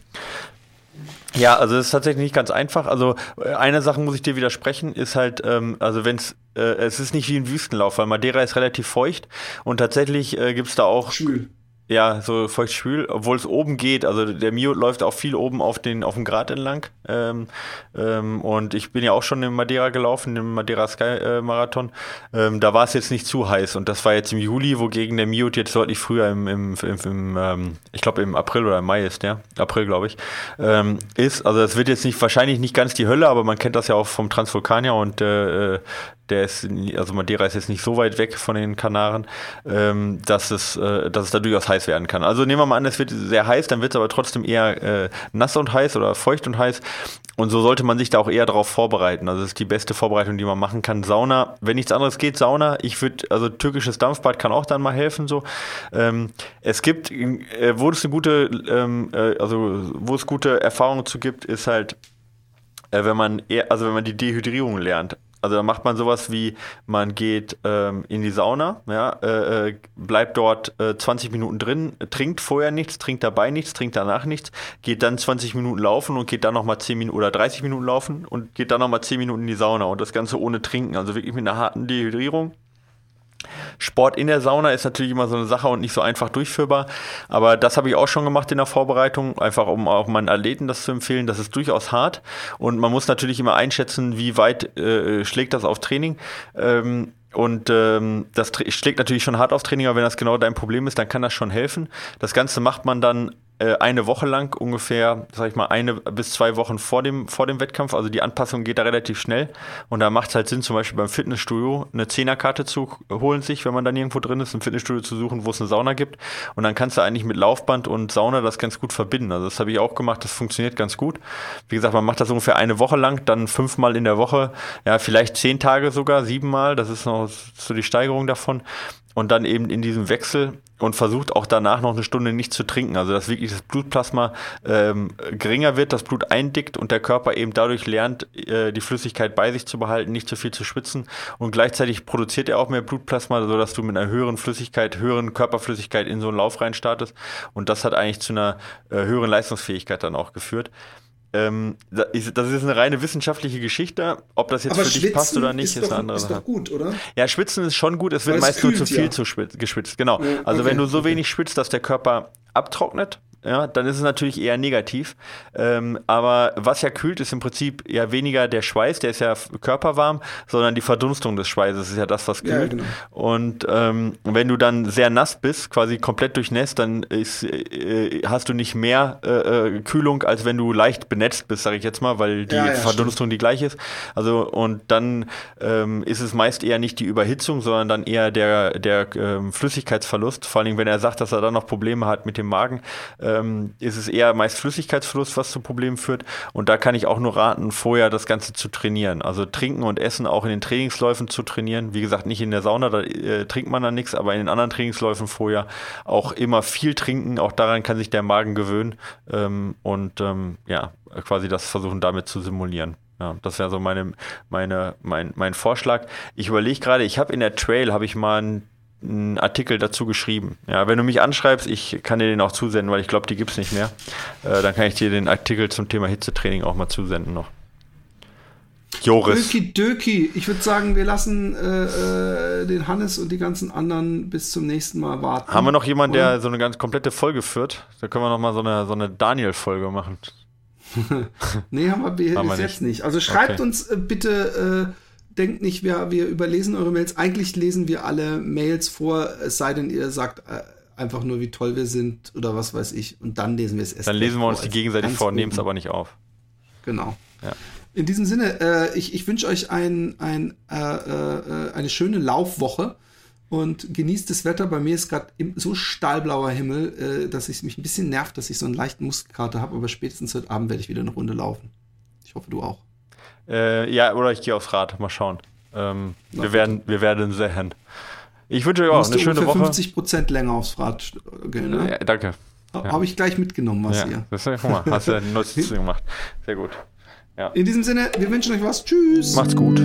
ja, also es ist tatsächlich nicht ganz einfach. Also äh, eine Sache muss ich dir widersprechen, ist halt, ähm, also wenn es, äh, es ist nicht wie ein Wüstenlauf, weil Madeira ist relativ feucht und tatsächlich äh, gibt es da auch. Schwül. Ja, so feuchtschwül, obwohl es oben geht. Also der Mio läuft auch viel oben auf den auf dem Grat entlang. Ähm, ähm, und ich bin ja auch schon in Madeira gelaufen, im Madeira Sky äh, Marathon. Ähm, da war es jetzt nicht zu heiß und das war jetzt im Juli, wogegen der Mio jetzt deutlich früher im, im, im, im ähm, ich glaube im April oder im Mai ist, ja, April glaube ich, ähm, ist. Also es wird jetzt nicht wahrscheinlich nicht ganz die Hölle, aber man kennt das ja auch vom Transvulkanier und äh, äh der ist, also Madeira ist jetzt nicht so weit weg von den Kanaren, ähm, dass, es, äh, dass es da durchaus heiß werden kann. Also nehmen wir mal an, es wird sehr heiß, dann wird es aber trotzdem eher äh, nass und heiß oder feucht und heiß. Und so sollte man sich da auch eher darauf vorbereiten. Also das ist die beste Vorbereitung, die man machen kann. Sauna, wenn nichts anderes geht, Sauna. Ich würde, also türkisches Dampfbad kann auch dann mal helfen. So, ähm, es gibt, äh, wo es eine gute, ähm, äh, also wo es gute Erfahrungen zu gibt, ist halt äh, wenn man eher, also wenn man die Dehydrierung lernt. Also da macht man sowas wie, man geht ähm, in die Sauna, ja, äh, äh bleibt dort äh, 20 Minuten drin, trinkt vorher nichts, trinkt dabei nichts, trinkt danach nichts, geht dann 20 Minuten laufen und geht dann nochmal 10 Minuten oder 30 Minuten laufen und geht dann nochmal 10 Minuten in die Sauna und das Ganze ohne Trinken, also wirklich mit einer harten Dehydrierung. Sport in der Sauna ist natürlich immer so eine Sache und nicht so einfach durchführbar. Aber das habe ich auch schon gemacht in der Vorbereitung, einfach um auch meinen Athleten das zu empfehlen. Das ist durchaus hart und man muss natürlich immer einschätzen, wie weit äh, schlägt das auf Training. Ähm, und ähm, das schlägt natürlich schon hart auf Training, aber wenn das genau dein Problem ist, dann kann das schon helfen. Das Ganze macht man dann eine Woche lang ungefähr, sag ich mal, eine bis zwei Wochen vor dem, vor dem Wettkampf. Also die Anpassung geht da relativ schnell. Und da macht es halt Sinn, zum Beispiel beim Fitnessstudio eine Zehnerkarte zu holen sich, wenn man dann irgendwo drin ist, ein Fitnessstudio zu suchen, wo es eine Sauna gibt. Und dann kannst du eigentlich mit Laufband und Sauna das ganz gut verbinden. Also das habe ich auch gemacht, das funktioniert ganz gut. Wie gesagt, man macht das ungefähr eine Woche lang, dann fünfmal in der Woche, ja, vielleicht zehn Tage sogar, siebenmal. Das ist noch so die Steigerung davon und dann eben in diesem Wechsel und versucht auch danach noch eine Stunde nicht zu trinken. Also dass wirklich das Blutplasma ähm, geringer wird, das Blut eindickt und der Körper eben dadurch lernt, äh, die Flüssigkeit bei sich zu behalten, nicht zu viel zu schwitzen. Und gleichzeitig produziert er auch mehr Blutplasma, sodass du mit einer höheren Flüssigkeit, höheren Körperflüssigkeit in so einen Lauf reinstartest. Und das hat eigentlich zu einer äh, höheren Leistungsfähigkeit dann auch geführt. Ähm, das ist eine reine wissenschaftliche Geschichte. Ob das jetzt Aber für dich passt oder nicht, ist, ist doch, eine andere Sache. Ist doch gut, oder? Ja, Schwitzen ist schon gut. Es wird meist nur zu viel ja. zu geschwitzt. Genau. Ja, also okay. wenn du so wenig schwitzt, dass der Körper abtrocknet, ja, dann ist es natürlich eher negativ. Ähm, aber was ja kühlt, ist im Prinzip ja weniger der Schweiß, der ist ja körperwarm, sondern die Verdunstung des Schweißes ist ja das, was kühlt. Ja, genau. Und ähm, wenn du dann sehr nass bist, quasi komplett durchnässt, dann ist, äh, hast du nicht mehr äh, äh Kühlung, als wenn du leicht benetzt bist, sage ich jetzt mal, weil die ja, ja, Verdunstung stimmt. die gleiche ist. Also und dann ähm, ist es meist eher nicht die Überhitzung, sondern dann eher der, der ähm, Flüssigkeitsverlust. Vor allem, wenn er sagt, dass er dann noch Probleme hat mit dem Magen ähm, ist es eher meist Flüssigkeitsverlust, was zu Problemen führt. Und da kann ich auch nur raten, vorher das Ganze zu trainieren. Also trinken und essen auch in den Trainingsläufen zu trainieren. Wie gesagt, nicht in der Sauna, da äh, trinkt man dann nichts, aber in den anderen Trainingsläufen vorher auch immer viel trinken. Auch daran kann sich der Magen gewöhnen. Ähm, und ähm, ja, quasi das versuchen damit zu simulieren. Ja, das wäre so meine, meine, mein, mein Vorschlag. Ich überlege gerade, ich habe in der Trail, habe ich mal einen einen Artikel dazu geschrieben. Ja, wenn du mich anschreibst, ich kann dir den auch zusenden, weil ich glaube, die gibt es nicht mehr. Äh, dann kann ich dir den Artikel zum Thema Hitzetraining auch mal zusenden noch. Joris. Döki, Döki. Ich würde sagen, wir lassen äh, äh, den Hannes und die ganzen anderen bis zum nächsten Mal warten. Haben wir noch jemanden, der so eine ganz komplette Folge führt? Da können wir noch mal so eine, so eine Daniel-Folge machen. nee, haben wir, haben wir bis jetzt nicht. Also schreibt okay. uns äh, bitte äh, denkt nicht, wir, wir überlesen eure Mails. Eigentlich lesen wir alle Mails vor, es sei denn, ihr sagt äh, einfach nur, wie toll wir sind oder was weiß ich. Und dann lesen wir es erst. Dann lesen wir uns die gegenseitig vor, nehmen es aber nicht auf. Genau. Ja. In diesem Sinne, äh, ich, ich wünsche euch ein, ein, äh, äh, eine schöne Laufwoche und genießt das Wetter. Bei mir ist gerade so stahlblauer Himmel, äh, dass es mich ein bisschen nervt, dass ich so einen leichten Muskelkater habe, aber spätestens heute Abend werde ich wieder eine Runde laufen. Ich hoffe, du auch. Äh, ja, oder ich gehe aufs Rad. Mal schauen. Ähm, wir, werden, wir werden sehen. Ich wünsche euch auch eine schöne Woche. 50 Prozent länger aufs Rad gehen, ne? Ja, danke. Ja. Habe ich gleich mitgenommen, was ja. hier. Das ist, guck mal, hast du eine Notiz gemacht. Sehr gut. Ja. In diesem Sinne, wir wünschen euch was. Tschüss. Macht's gut.